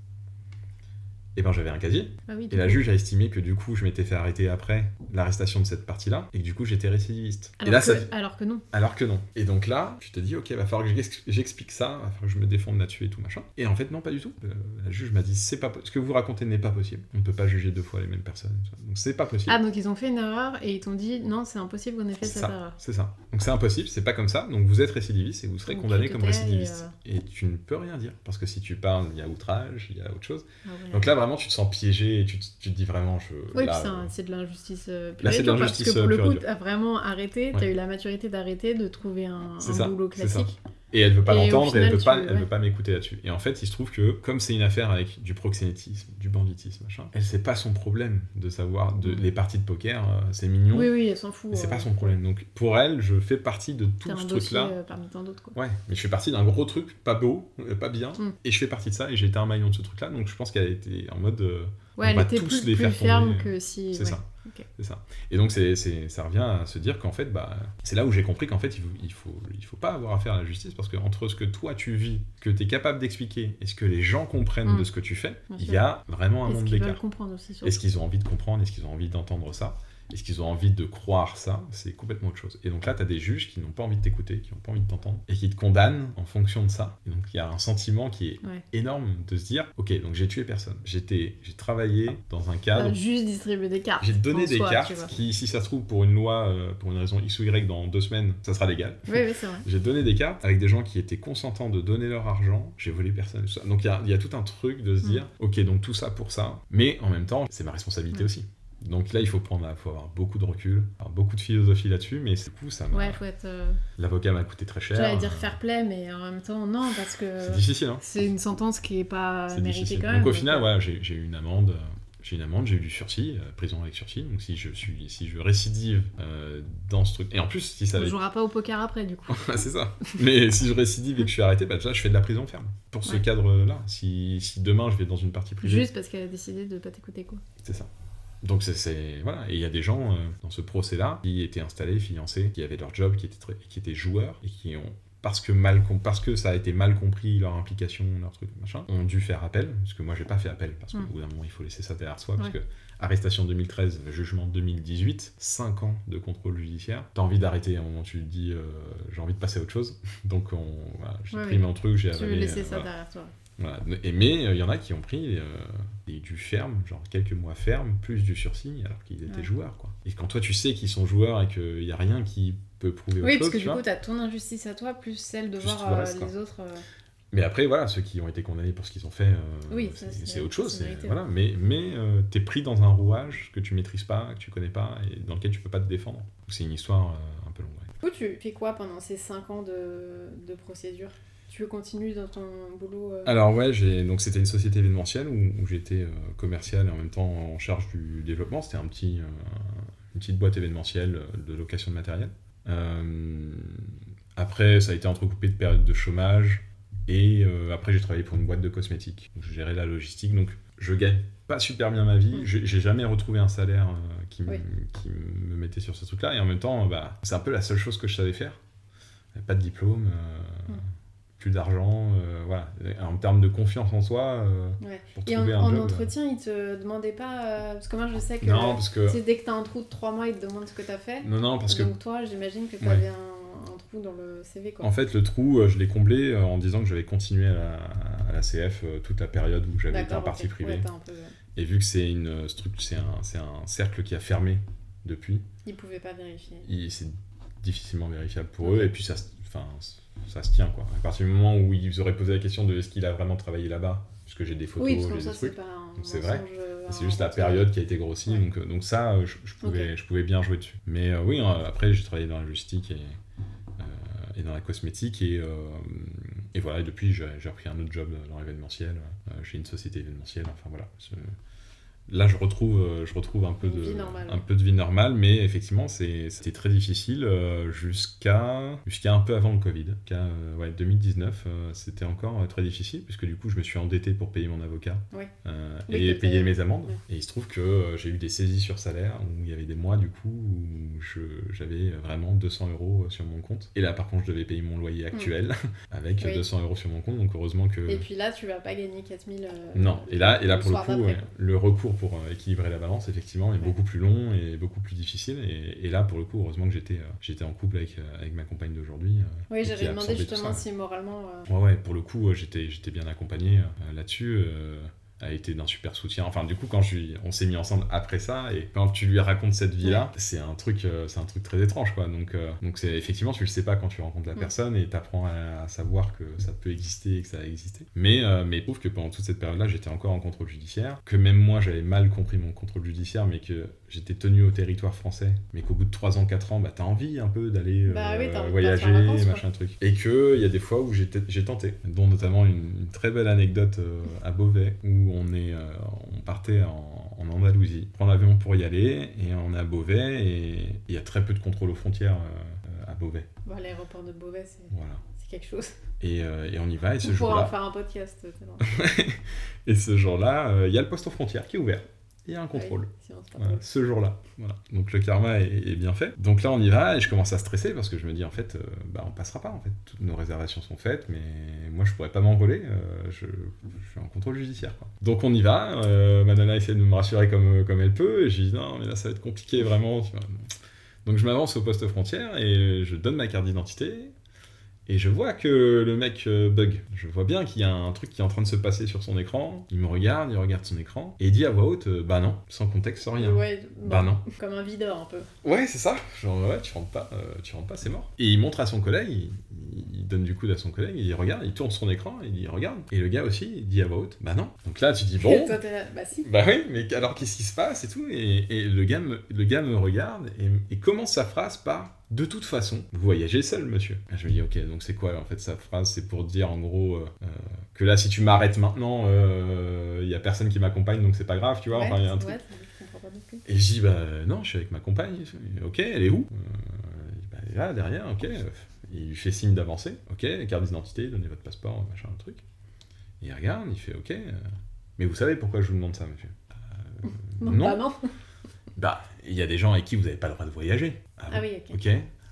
et ben j'avais un casier. Ah oui, Et la juge a estimé que du coup je m'étais fait arrêter après l'arrestation de cette partie-là, et que du coup j'étais récidiviste. Alors, et là, que, ça, alors que non. alors que non. Et donc là, tu te dis, ok, va falloir que j'ex- j'explique ça, va falloir que je me défende là-dessus et tout machin. Et en fait, non, pas du tout. Euh, la juge m'a dit, c'est pas ce que vous racontez n'est pas possible. On ne peut pas juger deux fois les mêmes personnes. Donc c'est pas possible. Ah, donc ils ont fait une erreur et ils t'ont dit non, c'est impossible qu'on ait fait cette ça, erreur. c'est ça. Donc c'est impossible, c'est pas comme ça. Donc vous êtes récidiviste et vous serez Donc, condamné comme récidiviste. Et, tu ne peux rien dire parce que si tu parles, il y a outrage, il y a autre chose. Ah. Donc là vraiment, tu te sens piégé et tu te, tu te dis vraiment, je. Oui, c'est de l'injustice euh, Là, c'est de l'injustice, Parce que pour le euh, coup, t'as vraiment arrêté, t'as Ouais. eu la maturité d'arrêter, de trouver un, C'est un ça, boulot classique. Et elle veut pas l'entendre et elle veut pas, elle veut pas m'écouter là-dessus. Et en fait, il se trouve que comme c'est une affaire avec du proxénétisme, du banditisme, machin, elle c'est pas son problème de savoir de les parties de poker, euh, c'est mignon, Oui, oui, elle s'en fout. c'est euh, pas son problème. Donc pour elle, je fais partie de tout ce truc-là. euh, parmi tant d'autres. Ouais, mais je fais partie d'un gros truc, pas beau, pas bien, Mm. et je fais partie de ça, et j'ai été un maillon de ce truc-là, donc je pense qu'elle a été en mode. Ouais, on elle va était tous plus, les plus faire ferme tomber. que si. C'est ouais. ça. C'est ça. Et donc c'est, ça revient à se dire qu'en fait, bah, c'est là où j'ai compris qu'en fait, il faut, il, faut, il faut pas avoir affaire à la justice, parce que entre ce que toi tu vis, que tu es capable d'expliquer, et ce que les gens comprennent Mm. de ce que tu fais, il y a vraiment un monde d'écart. Est-ce qu'ils ont envie de comprendre Est-ce qu'ils ont envie d'entendre ça Est-ce qu'ils ont envie de croire ça? C'est complètement autre chose. Et donc là, tu as des juges qui n'ont pas envie de t'écouter, qui n'ont pas envie de t'entendre, et qui te condamnent en fonction de ça. Et donc il y a un sentiment qui est Ouais. énorme de se dire, ok, donc j'ai tué personne. J'étais, j'ai travaillé dans un cadre juste distribuer des cartes. j'ai donné des soi, cartes qui, si ça se trouve, pour une loi, euh, pour une raison X ou Y, dans deux semaines, ça sera légal. Oui, oui, c'est vrai. J'ai donné des cartes avec des gens qui étaient consentants de donner leur argent. J'ai volé personne. tout ça. Donc il y a, il y a tout un truc de se Mm. dire, ok, donc tout ça pour ça. Mais en même temps, c'est ma responsabilité Mm. aussi. Donc là, il faut prendre, faut avoir beaucoup de recul, avoir beaucoup de philosophie là-dessus. Mais du coup, ça m'a- Ouais, faut être. euh, l'avocat m'a coûté très cher. J'allais dire fair play, mais en même temps, non, parce que C'est difficile, hein. c'est une sentence qui est pas C'est méritée difficile. quand même. Donc au final, ouais, j'ai eu une amende. euh, J'ai une amende, j'ai eu du sursis, euh, prison avec sursis. Donc si je suis, si je récidive euh, dans ce truc, et en plus si ça On avait jouera pas au poker après, du coup. C'est ça. Mais si je récidive et que je suis arrêté, bah déjà je fais de la prison ferme. Pour ce cadre-là. Si, si demain je vais dans une partie privée, Juste parce qu'elle a décidé de pas t'écouter, quoi. c'est ça. Donc c'est- voilà et il y a des gens euh, dans ce procès-là qui étaient installés, fiancés, qui avaient leur job, qui étaient très- qui étaient joueurs et qui ont parce que mal parce que ça a été mal compris leur implication, leur truc machin, ont dû faire appel parce que moi j'ai pas fait appel parce qu'au Mm. bout d'un moment il faut laisser ça derrière soi parce que arrestation 2013, jugement 2018, 5 ans de contrôle judiciaire. T'as envie d'arrêter à un moment tu te dis euh, j'ai envie de passer à autre chose. Donc on voilà, j'ai Ouais, pris ouais. mon truc, j'ai Tu veux avalé, laisser euh, ça voilà. derrière toi. Voilà. Et, mais il y en a qui ont pris euh, du ferme, genre quelques mois ferme, plus du sursis, alors qu'ils étaient Ouais. joueurs. Quoi. Et quand toi tu sais qu'ils sont joueurs et qu'il n'y a rien qui peut prouver Oui, autre parce chose, que tu du vois. coup, t'as ton injustice à toi, plus celle de Plus voir le euh, reste, les autres. euh, Mais après, voilà, ceux qui ont été condamnés pour ce qu'ils ont fait, euh, Oui, c'est autre chose. mérité, Voilà. Mais, mais euh, t'es pris dans un rouage que tu maîtrises pas, que tu connais pas, et dans lequel tu peux pas te défendre. C'est une histoire euh, un peu longue. ouais. Du coup, tu fais quoi pendant ces 5 ans de, de procédure? Tu continues dans ton boulot euh, Alors ouais, j'ai donc c'était une société événementielle où, où j'étais euh, commercial et en même temps en charge du développement. C'était un petit, euh, une petite boîte événementielle euh, de location de matériel. Après, ça a été entrecoupé de périodes de chômage et après j'ai travaillé pour une boîte de cosmétiques. Donc, je gérais la logistique. Donc je gagne pas super bien ma vie. Mm. J'ai jamais retrouvé un salaire qui, me- Oui. qui me mettait sur ce truc-là. Et en même temps, bah, c'est un peu la seule chose que je savais faire. Pas de diplôme. euh, Mm. Plus d'argent, euh, voilà. En termes de confiance en soi, euh, Ouais. pour Et en, un en job. entretien, ils te demandaient pas. euh, parce que moi, je sais que. Non, parce que c'est dès que t'as un trou de 3 mois, ils te demandent ce que t'as fait. non, non, parce que Donc, toi, j'imagine que Ouais. t'avais un, un trou dans le CV, quoi. en fait le trou, euh, je l'ai comblé euh, en disant que j'avais continué à la, à la CF euh, toute la période où j'avais été en D'accord, partie privée. Ouais, peu- Et vu que c'est une structure, c'est un, un cercle qui a fermé depuis, Ils pouvaient pas vérifier. c'est difficilement vérifiable pour eux et puis ça, enfin, ça se tient quoi. À partir du moment où ils auraient posé la question de est-ce qu'il a vraiment travaillé là-bas, puisque j'ai des photos, Oui, j'ai des c'est trucs. pas un. Donc, c'est vrai. euh, C'est juste la période qui a été grossie, Ouais. donc, euh, donc ça, je, je pouvais, je pouvais bien jouer dessus. Mais euh, oui, euh, après, j'ai travaillé dans la logistique et, euh, et dans la cosmétique, et, euh, et voilà, et depuis, j'ai j'ai repris un autre job dans l'événementiel, chez une société événementielle, enfin voilà. Là, je retrouve, euh, je retrouve un peu, de, vie normale, un ouais. peu de vie normale, mais effectivement, c'était très difficile euh, jusqu'à jusqu'à un peu avant le Covid. Euh, ouais, 2019, euh, c'était encore très difficile, puisque du coup, je me suis endetté pour payer mon avocat euh, Oui, et payer mes amendes. Et il se trouve que j'ai eu des saisies sur salaire où il y avait des mois du coup où j'avais vraiment 200 euros sur mon compte. Et là par contre je devais payer mon loyer actuel avec Mm. Oui. 200 euros sur mon compte. Donc heureusement que... Et puis là, tu vas pas gagner 4000. euh, Non, et là, et là pour le coup, ouais, le recours pour euh, équilibrer la balance, effectivement, est beaucoup plus long et beaucoup plus difficile. Et, et là, pour le coup, heureusement que j'étais euh, j'étais en couple avec, euh, avec ma compagne d'aujourd'hui. Oui, j'avais demandé justement si moralement. Ouais, ouais, pour le coup, j'étais, j'étais bien accompagné là-dessus. Euh, a été d'un super soutien. Enfin, du coup, quand je lui- on s'est mis ensemble après ça, et quand tu lui racontes cette vie-là, c'est un truc, euh, c'est un truc très étrange, quoi. Donc, euh, donc c'est effectivement, tu le sais pas quand tu rencontres la personne et t'apprends à, à savoir que ça peut exister et que ça a existé. Mais, euh, mais il prouve que pendant toute cette période-là, j'étais encore en contrôle judiciaire, que même moi, j'avais mal compris mon contrôle judiciaire, mais que j'étais tenu au territoire français, mais qu'au bout de 3 ans, 4 ans, bah, t'as envie un peu d'aller euh, Bah oui, de voyager, quoi. machin truc. Et que il y a des fois où j'ai tenté, dont notamment une, une très belle anecdote euh, à Beauvais, où on, est, euh, on partait en, en Andalousie, on prend l'avion pour y aller, et on est à Beauvais, et il y a très peu de contrôle aux frontières euh, à Beauvais. bon, L'aéroport de Beauvais, c'est Voilà. quelque chose. Et, euh, et on y va, et ce On pourra en faire un podcast. et ce jour-là, il y a le poste aux frontières qui est ouvert. Il y a un contrôle. Oui, Voilà, ce jour-là. Voilà. Donc le karma est, est bien fait. Donc là on y va et je commence à stresser parce que je me dis en fait euh, bah on passera pas en fait. Toutes nos réservations sont faites mais moi je pourrais pas m'envoler. euh, je, je suis en contrôle judiciaire quoi. Donc on y va. euh, ma nana essaie de me rassurer comme, comme elle peut et je dis non mais là ça va être compliqué vraiment. Donc je m'avance au poste frontière et je donne ma carte d'identité. Et je vois que le mec euh, bug. Je vois bien qu'il y a un truc qui est en train de se passer sur son écran. Il me regarde, il regarde son écran. Et il dit à voix haute, euh, bah non, sans contexte, sans rien. Ouais, Bah non. Comme un videur un peu. Ouais, c'est ça. Genre, ouais, tu rentres pas, euh, tu rentres pas, c'est mort. Et il montre à son collègue, il, il donne du coude à son collègue, il dit regarde, il tourne son écran, il dit regarde. Et le gars aussi, il dit à voix haute, bah non. Donc là, tu dis bon. toi, t'es là, bah si. Bah oui, mais alors qu'est-ce qui se passe et tout? Et, et le, gars me, le gars me regarde et, et commence sa phrase par De toute façon, vous voyagez seul, monsieur. Et je me dis, ok, donc c'est quoi en fait sa phrase? C'est pour dire en gros euh, euh, que là, si tu m'arrêtes maintenant, il y a personne qui m'accompagne donc c'est pas grave, tu vois. Ouais, Enfin, il y a un truc. ouais. Et je dis, bah non, je suis avec ma compagne. Ok, elle est où? Euh, bah, là, derrière, ok. Il lui fait signe d'avancer. Ok, carte d'identité, donnez votre passeport, machin, un truc. Et il regarde, il fait, ok. euh, mais vous savez pourquoi je vous demande ça, monsieur? Euh, Non, Non. bah non. Bah, il y a des gens avec qui vous n'avez pas le droit de voyager. Ah, Ah bon oui, ok.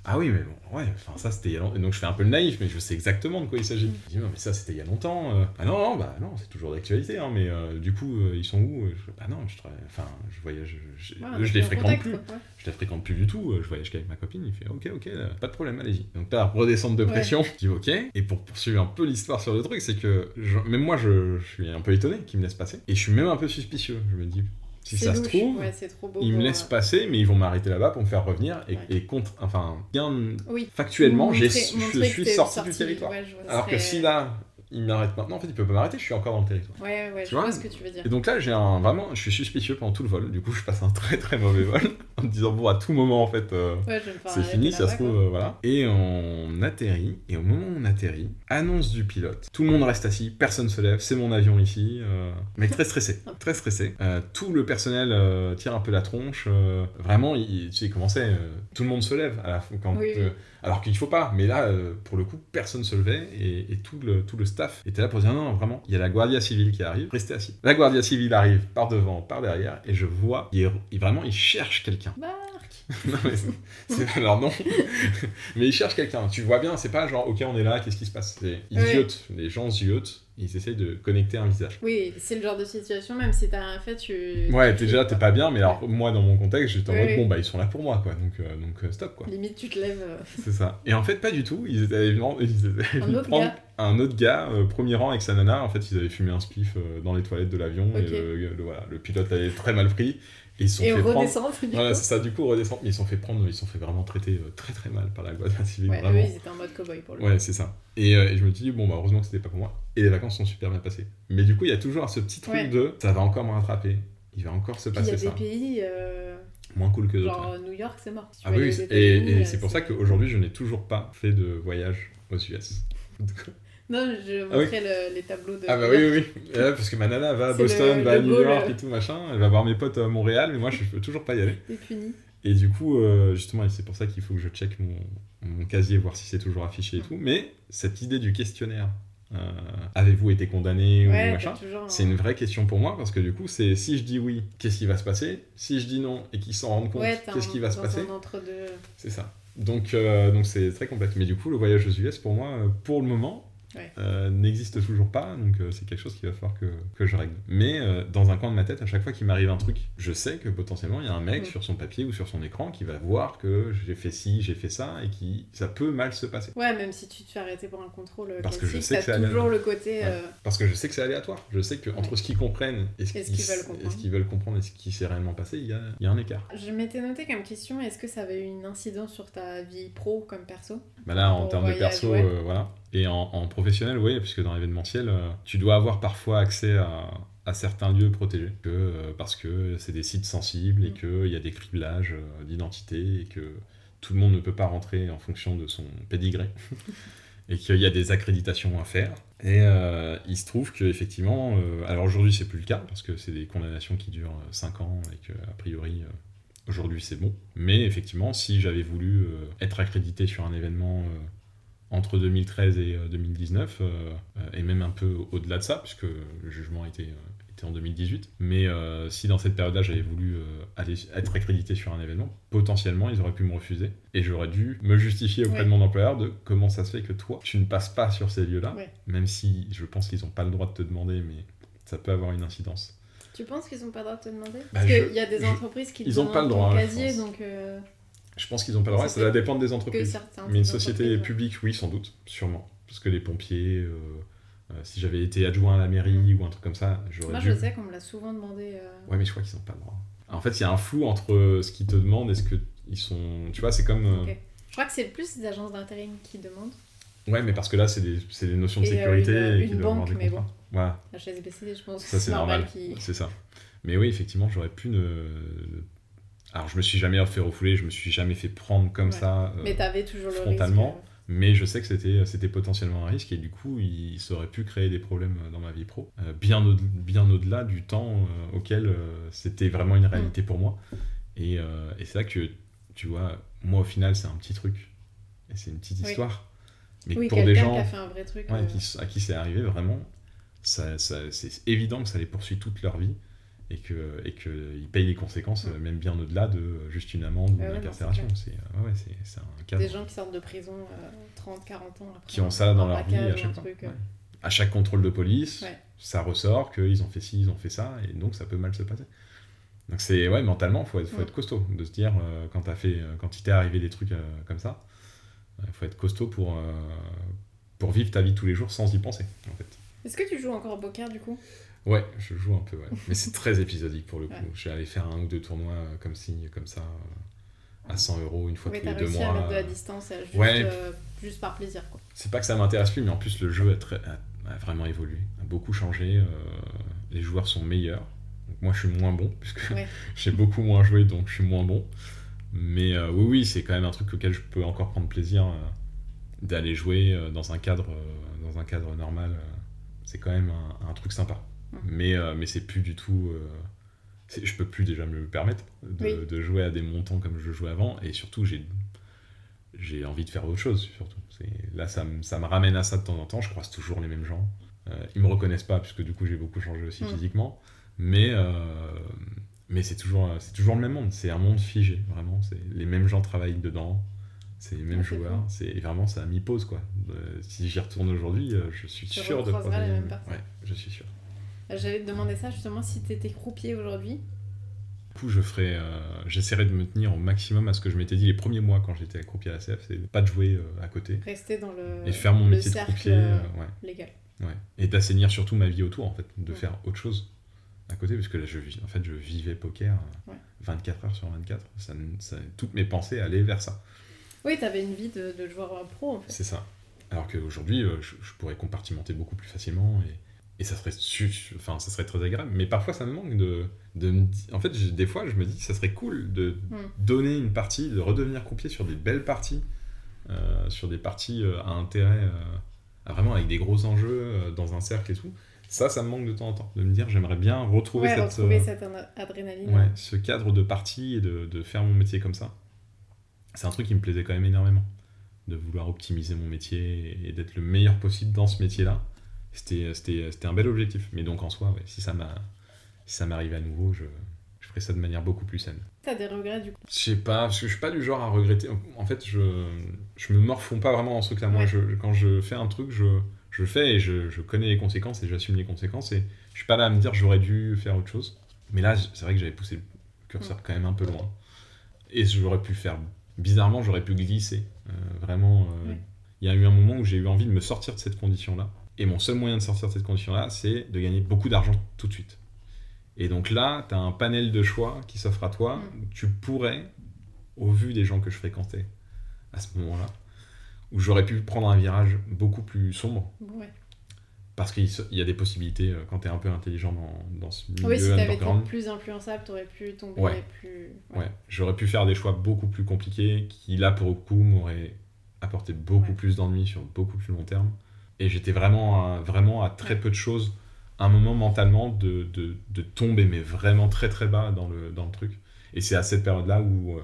Ah oui, mais bon, ouais, enfin ça c'était il y a longtemps. Donc je fais un peu le naïf, mais je sais exactement de quoi il s'agit. Mm. Je dis, non, mais ça c'était il y a longtemps. euh. Ah non, non, bah non, c'est toujours d'actualité, hein, mais euh, du coup, euh, ils sont où je... Bah non, je travaille. Enfin, je voyage. Je, je- Ouais, les fréquente contact, plus. quoi, ouais. Je les fréquente plus du tout. Je voyage qu'avec ma copine. Il fait, ok, ok, pas de problème, allez-y. Donc là, redescendre de Ouais. pression. Je dis, ok. Et pour poursuivre un peu l'histoire sur le truc, c'est que je- même moi, je, je suis un peu étonné qu'il me laisse passer. Et je suis même un peu suspicieux. Je me dis, si ça se trouve. Ouais, c'est trop beau. Ils me laissent euh, passer, mais ils vont m'arrêter là-bas pour me faire revenir. Et, Ouais. et contre, enfin, bien Oui. factuellement, Montrer- je, suis sorti, du territoire. ouais, Alors que si là, il m'arrête maintenant, en fait, il peut pas m'arrêter, je suis encore dans le territoire. Ouais, ouais, Tu je vois vois ce que tu veux dire. Et donc là, j'ai un vraiment, je suis suspicieux pendant tout le vol. Du coup, je passe un très très mauvais vol en me disant bon, à tout moment, en fait. euh, Ouais, c'est fini, ça se trouve, euh, voilà. Et on atterrit, et au moment où on atterrit, annonce du pilote. Tout le monde reste assis, personne se lève, c'est mon avion ici. euh, mec très stressé, très stressé. Euh, tout le personnel tire un peu la tronche. vraiment, il, tu sais comment c'est, tout le monde se lève à la fin, quand, Oui, oui. Alors qu'il faut pas. Mais là, euh, pour le coup, personne se levait, et, tout, le, staff était là pour dire non, non, vraiment, il y a la Guardia Civile qui arrive, restez assis. La Guardia Civile arrive par devant, par derrière, et je vois, il- vraiment, il cherche quelqu'un. Bah, non, mais c'est- c'est- alors non. mais ils cherchent quelqu'un. Tu vois bien, c'est pas genre, ok, on est là, qu'est-ce qui se passe? Ils Ouais. ziotent. Les gens ziotent, ils essayent de connecter un visage. Oui, c'est le genre de situation, même si t'as rien fait, tu. Ouais, déjà, t'es pas bien, mais alors moi, dans mon contexte, j'étais en mode, bon, bah, ils sont là pour moi, quoi. Donc, euh, donc euh, stop, quoi. Limite, tu te lèves. euh, C'est ça. Et en fait, pas du tout. Ils étaient allés ils étaient allés Un autre prendre gars. un autre gars, premier rang avec sa nana. En fait, ils avaient fumé un spliff euh, dans les toilettes de l'avion et le, le- voilà, le pilote avait très mal pris. Et ils sont Et fait prendre. redescendre, du Voilà, c'est ça, du coup, redescendre. Mais ils sont fait prendre, ils sont fait vraiment traiter euh, très très mal par la Guardia civile. Ouais, eux, vraiment. ils étaient en mode cowboy pour le Ouais, c'est ça. Et, euh, et je me dis, bon, bah, heureusement que c'était pas pour moi. Et les vacances sont super bien passées. Mais du coup, il y a toujours ce petit truc Ouais. de ça va encore me rattraper. Il va encore se Puis il y passer a ça. des pays, euh, Moins cool que d'autres. genre New York, c'est mort. Si Ah oui, et, et c'est pour ça qu'aujourd'hui, je n'ai toujours pas fait de voyage aux US. Non, je Ah oui. montrais le- les tableaux de. Ah bah oui, oui, oui. Et parce que ma nana va à Boston, le- va à New York euh. et tout machin, elle va voir mes potes à Montréal, mais moi je peux toujours pas y aller. T'es puni. Et du coup, euh, justement, et c'est pour ça qu'il faut que je check mon, mon casier, voir si c'est toujours affiché et tout. Mais cette idée du questionnaire, euh, avez-vous été condamné ou machin, un- c'est une vraie question pour moi parce que du coup, c'est si je dis oui, qu'est-ce qui va se passer? Si je dis non et qu'ils s'en rendent compte, Ouais, qu'est-ce qui va se passer? C'est ça. Donc, euh, donc c'est très complexe. Mais du coup, le voyage aux US, pour moi, pour le moment, Ouais. euh, n'existe toujours pas. Donc, euh, c'est quelque chose qu'il va falloir que, que je règle. Mais euh, dans un coin de ma tête, à chaque fois qu'il m'arrive un truc, je sais que potentiellement, il y a un mec Mm. sur son papier ou sur son écran qui va voir que j'ai fait ci, j'ai fait ça, et qui ça peut mal se passer. Ouais, même si tu te fais arrêter pour un contrôle Parce que je sais que toujours le côté. Ouais. Parce que je sais que c'est aléatoire. Je sais que entre Ouais. ce qu'ils comprennent et ce qu'ils veulent et comprendre. ce qu'ils veulent comprendre et ce qui s'est réellement passé, il y a, y a un écart. Je m'étais noté comme question est-ce que ça avait eu une incidence sur ta vie pro comme perso? Bah là, en termes de perso, voilà. Et en, en professionnel, oui, puisque dans l'événementiel, euh, tu dois avoir parfois accès à, à certains lieux protégés, que, euh, parce que c'est des sites sensibles et Mm. qu'il y a des criblages euh, d'identité et que tout le monde ne peut pas rentrer en fonction de son pédigré. et qu'il y a des accréditations à faire. Et euh, il se trouve qu'effectivement, euh, alors aujourd'hui c'est plus le cas, parce que c'est des condamnations qui durent 5 ans et que a priori euh, aujourd'hui c'est bon. Mais effectivement, si j'avais voulu euh, être accrédité sur un événement euh, entre 2013 et euh, 2019, euh, euh, et même un peu au-delà de ça, puisque le jugement était, euh, était en 2018, mais euh, si dans cette période-là j'avais voulu euh, aller être accrédité sur un événement, potentiellement ils auraient pu me refuser, et j'aurais dû me justifier auprès Ouais. de mon employeur de comment ça se fait que toi, tu ne passes pas sur ces lieux-là, Ouais. même si je pense qu'ils n'ont pas le droit de te demander, mais ça peut avoir une incidence. Tu penses qu'ils ont pas le droit de te demander? Bah, Parce je- qu'il y a des je- entreprises qui te ils ont donnent pas le droit, je casier, donc euh, Je pense qu'ils n'ont pas le droit, Ça va dépendre des entreprises. Mais une société publique, oui, sans doute, sûrement. Parce que les pompiers, euh, euh, si j'avais été adjoint à la mairie ou un truc comme ça, j'aurais Moi, dû... je sais qu'on me l'a souvent demandé. euh, Ouais, mais je crois qu'ils n'ont pas le droit. En fait, il y a un flou entre ce qu'ils te demandent et ce que ils sont... Tu vois, c'est comme... euh, Ok. Je crois que c'est plus des agences d'intérim qui demandent. Ouais, mais parce que là, c'est des, des notions de Et, sécurité une- et qu'ils une banque, mais contrats. Voilà, La HSBC, je pense. ça c'est normal. qu'ils- C'est ça. Mais oui, effectivement, j'aurais pu ne... Alors, je me suis jamais fait refouler, je me suis jamais fait prendre comme Ouais. ça. euh, Mais t'avais toujours le frontalement. risque. Mais je sais que c'était, c'était potentiellement un risque et du coup, il, ça aurait pu créer des problèmes dans ma vie pro, euh, bien, au, bien au-delà du temps euh, auquel euh, c'était vraiment une réalité pour moi. Et, euh, et c'est là que, tu vois, moi au final, c'est un petit truc. Et c'est une petite Oui. histoire. Mais Oui, pour des gens qui a fait un vrai truc. ouais, euh, qui- à qui c'est arrivé, vraiment, ça, ça- c'est évident que ça les poursuit toute leur vie et qu'ils et que ils payent les conséquences, même bien au-delà de euh, juste une amende ou Ouais, une incarcération. c'est euh, ouais, c'est- c'est un cadre Des gens qui sortent de prison euh, 30, 40 ans après. qui ont ça dans leur vie à chaque fois. truc, euh. À chaque contrôle de police, ça ressort qu'ils ont fait ci, ils ont fait ça, et donc ça peut mal se passer. Donc c'est ouais, mentalement, faut être, faut être costaud, de se dire euh, quand t'as fait, quand il t'est arrivé des trucs comme ça, il faut être costaud pour pour vivre ta vie tous les jours sans y penser, en fait. Est-ce que tu joues encore au poker du coup? Ouais, je joue un peu, ouais. mais c'est très épisodique pour le coup. Ouais. Je vais aller faire un ou deux tournois euh, comme ci, comme ça, euh, à 100 euros une fois Oui, tous t'as les deux réussi à mois. mettre de la distance euh, juste, Ouais. euh, juste par plaisir. Quoi. C'est pas que ça m'intéresse plus, mais en plus le jeu a, très- a- a vraiment évolué, a beaucoup changé. euh, les joueurs sont meilleurs. Donc moi je suis moins bon, puisque Ouais. j'ai beaucoup moins joué, donc je suis moins bon. Mais euh, oui, oui, c'est quand même un truc auquel je peux encore prendre plaisir d'aller jouer dans un cadre, dans un cadre normal. c'est quand même un, un truc sympa. Mais, euh, mais c'est plus du tout. euh, je peux plus déjà me le permettre de, Oui. de jouer à des montants comme je jouais avant. Et surtout, j'ai j'ai envie de faire autre chose, surtout. Là, ça, me- ça me ramène à ça de temps en temps. Je croise toujours les mêmes gens. Euh, ils me reconnaissent pas, puisque du coup, j'ai beaucoup changé aussi physiquement. Mais, euh, mais c'est toujours, c'est toujours le même monde. C'est un monde figé, vraiment. C'est les mêmes gens travaillent dedans. C'est les mêmes joueurs. C'est vraiment ça m'y pose quoi. Euh, si j'y retourne aujourd'hui, euh, je suis Tu sûr de recroiseras les croiser- mêmes personnes. Ouais, je suis sûr. J'allais te demander ça justement si tu étais croupier aujourd'hui. Du coup, je ferai, euh, j'essaierai de me tenir au maximum à ce que je m'étais dit les premiers mois quand j'étais croupier à la CF, c'est pas de jouer euh, à côté Rester dans le, et faire mon métier de croupier, euh, euh, ouais. légal. Ouais. Et d'assainir surtout ma vie autour, en fait, de Ouais. faire autre chose à côté, parce que là, je, en fait, je vivais poker euh, Ouais. 24 heures sur 24. Ça, ça- toutes mes pensées allaient vers ça. Oui, t'avais une vie de, de joueur pro en fait. C'est ça. Alors qu'aujourd'hui, je, je pourrais compartimenter beaucoup plus facilement et, et ça, serait enfin, ça serait très agréable. Mais parfois, ça me manque de, de me En fait, des fois, je me dis, ça serait cool de Mm. donner une partie, de redevenir croupier sur des belles parties, euh, sur des parties euh, à intérêt, euh, à vraiment avec des gros enjeux, dans un cercle et tout. Ça, ça me manque de temps en temps. De me dire, j'aimerais bien retrouver ouais, cette, retrouver cette ad- adrénaline. ouais, ce cadre de partie et de, de faire mon métier comme ça. C'est un truc qui me plaisait quand même énormément. De vouloir optimiser mon métier et d'être le meilleur possible dans ce métier-là. C'était, c'était, un bel objectif. Mais donc en soi, ouais, si ça, m'a, si m'arrive à nouveau, je, je ferai ça de manière beaucoup plus saine. T'as des regrets du coup? Je sais pas, parce que je suis pas du genre à regretter. En fait, je, je me morfonds pas vraiment dans ce truc-là. Moi, Ouais. je, quand je fais un truc, je, je fais et je, je connais les conséquences et j'assume les conséquences. Et je suis pas là à me dire j'aurais dû faire autre chose. Mais là, c'est vrai que j'avais poussé le curseur quand même un peu loin. Et j'aurais pu faire. Bizarrement, j'aurais pu glisser. Euh, vraiment, euh, Ouais. il y a eu un moment où j'ai eu envie de me sortir de cette condition-là. Et mon seul moyen de sortir de cette condition-là, c'est de gagner beaucoup d'argent tout de suite. Et donc là, tu as un panel de choix qui s'offre à toi. Mm. où Tu pourrais, au vu des gens que je fréquentais à ce moment-là, où j'aurais pu prendre un virage beaucoup plus sombre. Ouais. Parce qu'il y a des possibilités euh, quand tu es un peu intelligent dans, dans ce milieu Oui, si t'avais été underground. plus influençable, t'aurais pu tomber Ouais. plus. Ouais, j'aurais pu faire des choix beaucoup plus compliqués qui, là, pour le coup, m'auraient apporté beaucoup plus d'ennuis sur beaucoup plus long terme. Et j'étais vraiment, à- vraiment à très peu de choses, à un moment mentalement, de, de, de tomber, mais vraiment très très bas dans le, dans le truc. Et c'est à cette période-là où, euh,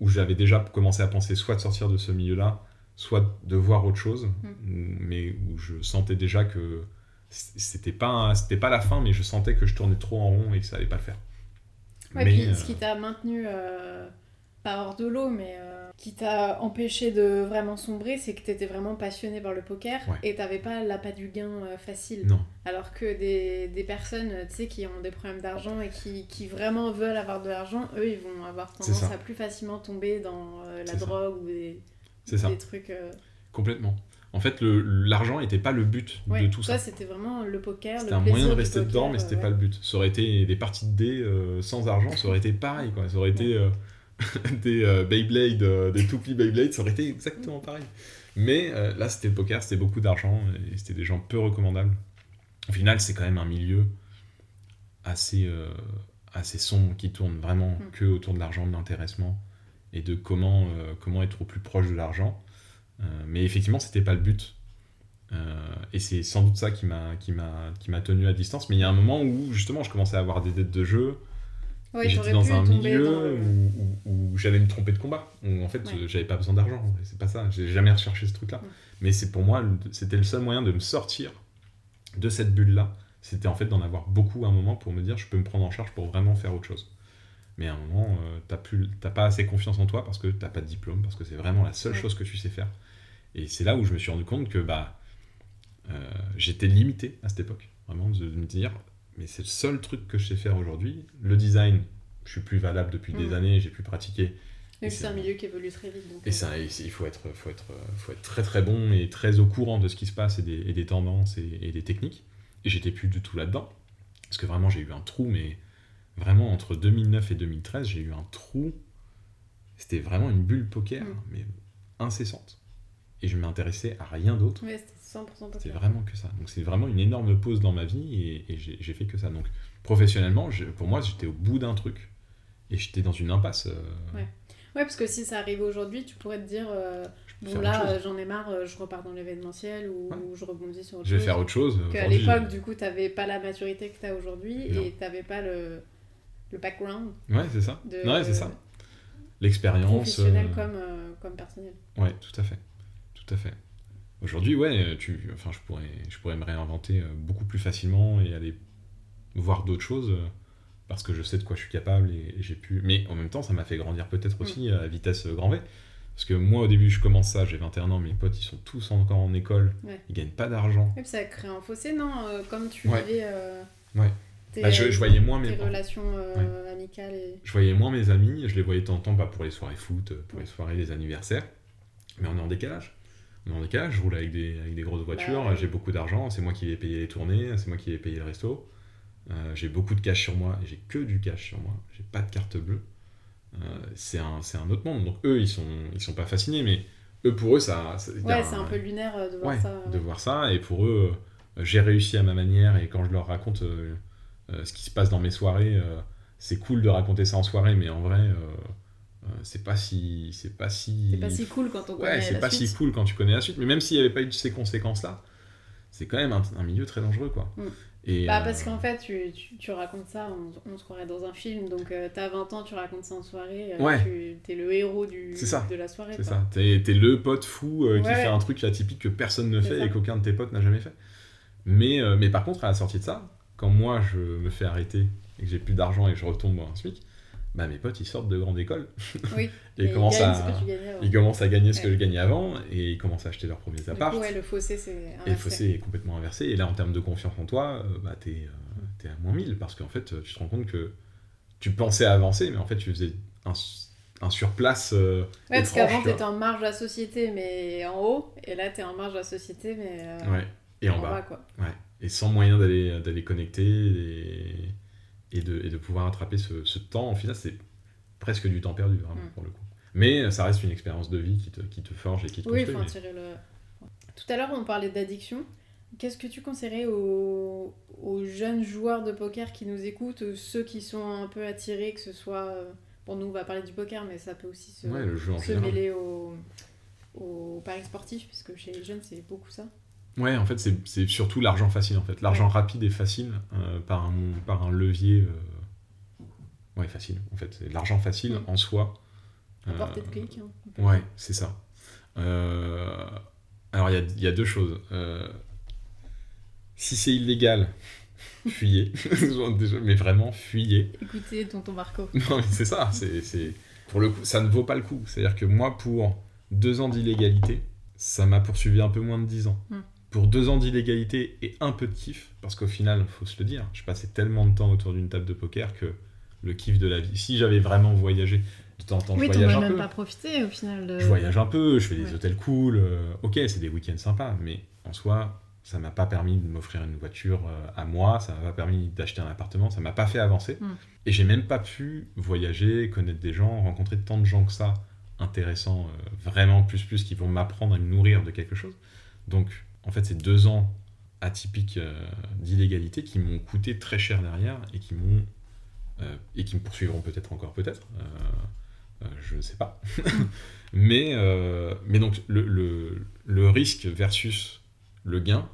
où j'avais déjà commencé à penser soit de sortir de ce milieu-là, soit de voir autre chose, Mm. mais où je sentais déjà que c'était pas, c'était pas la fin, mais je sentais que je tournais trop en rond et que ça allait pas le faire. Ouais, mais, puis euh, ce qui t'a maintenu, euh, pas hors de l'eau, mais euh, qui t'a empêché de vraiment sombrer, c'est que t'étais vraiment passionné par le poker Ouais. et t'avais pas l'appât du gain euh, facile. non, Alors que des, des personnes, euh, tu sais, qui ont des problèmes d'argent et qui, qui vraiment veulent avoir de l'argent, eux, ils vont avoir tendance à plus facilement tomber dans euh, la ça. drogue ou des, c'est ça. des trucs... euh, Complètement. En fait, l'argent n'était pas le but Ouais, de tout toi, ça. c'était vraiment le poker, C'était un moyen de rester poker, dedans, mais c'était euh, pas le but. Ça aurait été des parties de dés euh, sans argent, ça aurait été pareil. Quoi. Ça aurait été euh, des euh, Beyblade, euh, des Toupie Beyblade, ça aurait été exactement pareil. Mais euh, là, c'était le poker, c'était beaucoup d'argent et c'était des gens peu recommandables. Au final, c'est quand même un milieu assez, euh, assez sombre qui tourne vraiment Mm. que autour de l'argent, de l'intéressement et de comment, comment être au plus proche de l'argent. Mais effectivement, c'était pas le but. Et c'est sans doute ça qui m'a qui m'a qui m'a tenu à distance. Mais il y a un moment où justement, je commençais à avoir des dettes de jeu. Ouais, J'étais dans un milieu dans le- où, où- où j'allais me tromper de combat. Où en fait, Ouais. j'avais pas besoin d'argent. C'est pas ça. J'ai jamais recherché ce truc-là. Ouais. Mais c'est pour moi, c'était le seul moyen de me sortir de cette bulle-là. C'était en fait d'en avoir beaucoup à un moment pour me dire, je peux me prendre en charge pour vraiment faire autre chose. Mais à un moment, euh, t'as pas assez confiance en toi parce que t'as pas de diplôme, parce que c'est vraiment la seule chose que tu sais faire. Et c'est là où je me suis rendu compte que bah, euh, j'étais limité à cette époque. Vraiment, de me dire, mais c'est le seul truc que je sais faire aujourd'hui. Le design, je suis plus valable depuis des Mhm. années, j'ai pu pratiquer. Et Et c'est un milieu qui évolue très vite. Donc, Et euh, ça, il faut être, faut, être, faut être très très bon et très au courant de ce qui se passe et des, et des tendances et, et des techniques. Et j'étais plus du tout là-dedans. Parce que vraiment, j'ai eu un trou, mais vraiment entre 2009 et 2013, j'ai eu un trou. C'était vraiment une bulle poker, Mm. mais incessante. Et je m'intéressais à rien d'autre. Ouais, c'était 100% C'est vraiment que ça. Donc c'est vraiment une énorme pause dans ma vie et, et j'ai fait que ça. Donc professionnellement, je- pour moi, j'étais au bout d'un truc. Et j'étais dans une impasse. euh, Ouais. Ouais, parce que si ça arrivait aujourd'hui, tu pourrais te dire euh, bon là chose. euh, j'en ai marre, je repars dans l'événementiel ou, Ouais. ou je rebondis sur autre Je vais chose. faire autre chose. Qu'à Aujourd'hui, l'époque, du coup, t'avais pas la maturité que t'as aujourd'hui Non. et t'avais pas le, le background Ouais, c'est ça. de Ouais, c'est ça. L'expérience. professionnel euh, comme, comme personnel. Ouais, tout à fait. Tout à fait. Aujourd'hui, ouais, tu, enfin, je pourrais, je pourrais me réinventer euh, beaucoup plus facilement et aller voir d'autres choses. euh, parce que je sais de quoi je suis capable et, et j'ai pu. Mais en même temps, ça m'a fait grandir peut-être aussi à vitesse grand V. Parce que moi, au début, je commence ça, j'ai 21 ans, mes potes, ils sont tous encore en école, Ouais. ils gagnent pas d'argent. Et puis ça crée un fossé, non Euh, Comme tu Ouais. vivais euh, Ouais. tes, Bah, je, je voyais moins mes relations euh, amicales et... je voyais moins mes amis, je les voyais de temps en temps pour les soirées foot, pour les soirées, les anniversaires, mais on est en décalage. Est en décalage, je roule avec des, avec des grosses voitures, Bah j'ai beaucoup d'argent, c'est moi qui vais payer les tournées, c'est moi qui vais payer le resto. Euh, j'ai beaucoup de cash sur moi, j'ai que du cash sur moi, j'ai pas de carte bleue. Euh, c'est un, un autre monde, donc eux ils sont, ils sont pas fascinés, mais eux pour eux ça. Ouais, c'est un peu lunaire euh, de voir ouais, ça. de voir ça. Et pour eux, euh, j'ai réussi à ma manière. Et quand je leur raconte ce qui se passe dans mes soirées, c'est cool de raconter ça en soirée, mais en vrai, c'est pas si, c'est pas si. C'est pas si cool quand on Ouais, connaît c'est la pas suite. si cool quand tu connais la suite. Mais même s'il n'y avait pas eu ces conséquences-là, c'est quand même un, un milieu très dangereux, quoi. Mm. Et, Bah, euh, parce qu'en fait, tu, tu, tu racontes ça, on, on se croirait dans un film, donc euh, t'as 20 ans, tu racontes ça en soirée, euh, Ouais. tu t'es le héros du, C'est ça. de la soirée. C'est quoi. ça. T'es t'es le pote fou euh, qui Ouais, fait un truc atypique que personne ne C'est fait ça. et qu'aucun de tes potes n'a jamais fait. Mais, euh, mais par contre, à la sortie de ça, quand moi je me fais arrêter et que j'ai plus d'argent et que je retombe dans un SMIC, bah mes potes ils sortent de grande école Oui. et, Et ils commencent à, avant. ils commencent à gagner ce que je gagnais avant et ils commencent à acheter leurs premiers apparts. ouais, le fossé, c'est Et le fossé est complètement inversé. Et là, en termes de confiance en toi, euh, bah, t'es euh, à moins 1000 parce qu'en fait, tu te rends compte que tu pensais avancer, mais en fait, tu faisais un, un surplace. euh, Ouais, parce qu'avant, t'étais en marge de la société, mais en haut, et là, t'es en marge de la société, mais euh, Ouais. Et en, en bas. bas, quoi. Ouais. Et sans moyen d'aller d'aller connecter et, et, de, et de pouvoir attraper ce, ce temps, en final, c'est presque du temps perdu, vraiment, Mm. pour le coup. Mais ça reste une expérience de vie qui te, qui te forge et qui te Oui, construit. faut mais- le. Tout à l'heure, on parlait d'addiction. Qu'est-ce que tu conseillerais aux... aux jeunes joueurs de poker qui nous écoutent, ou ceux qui sont un peu attirés, que ce soit. euh, Bon, nous, on va parler du poker, mais ça peut aussi se, Ouais, le jeu en se mêler au... au paris sportif, puisque chez les jeunes, c'est beaucoup ça. Ouais, en fait, c'est surtout l'argent facile, en fait. L'argent rapide et facile euh, par, un, par un levier... euh, Ouais, facile, en fait. L'argent facile en soi. À euh, portée de clic. hein, Ouais, c'est ça. Euh, Alors, il y y a deux choses. Si c'est illégal, fuyez. Mais vraiment, fuyez. Écoutez, tonton Marco. Non, mais c'est ça. C'est, Pour le coup, ça ne vaut pas le coup. C'est-à-dire que moi, pour deux ans d'illégalité, ça m'a poursuivi un peu moins de dix ans. Hmm. Pour deux ans d'illégalité et un peu de kiff, parce qu'au final, faut se le dire, je passais tellement de temps autour d'une table de poker que le kiff de la vie. Si j'avais vraiment voyagé, de temps en temps, Oui, je voyage un même peu. pas profité au final. De... Je voyage un peu, je fais des hôtels cool. euh, ok, c'est des week-ends sympas, mais en soi, ça m'a pas permis de m'offrir une voiture euh, à moi, ça m'a pas permis d'acheter un appartement, ça m'a pas fait avancer. Mm. Et j'ai même pas pu voyager, connaître des gens, rencontrer tant de gens que ça, intéressants, euh, vraiment plus plus, qui vont m'apprendre à me nourrir de quelque chose. Donc, en fait, c'est deux ans atypiques euh, d'illégalité qui m'ont coûté très cher derrière et qui m'ont euh, et qui me poursuivront peut-être encore, peut-être. Euh, euh, je ne sais pas. mais, mais donc, le, le, le risque versus le gain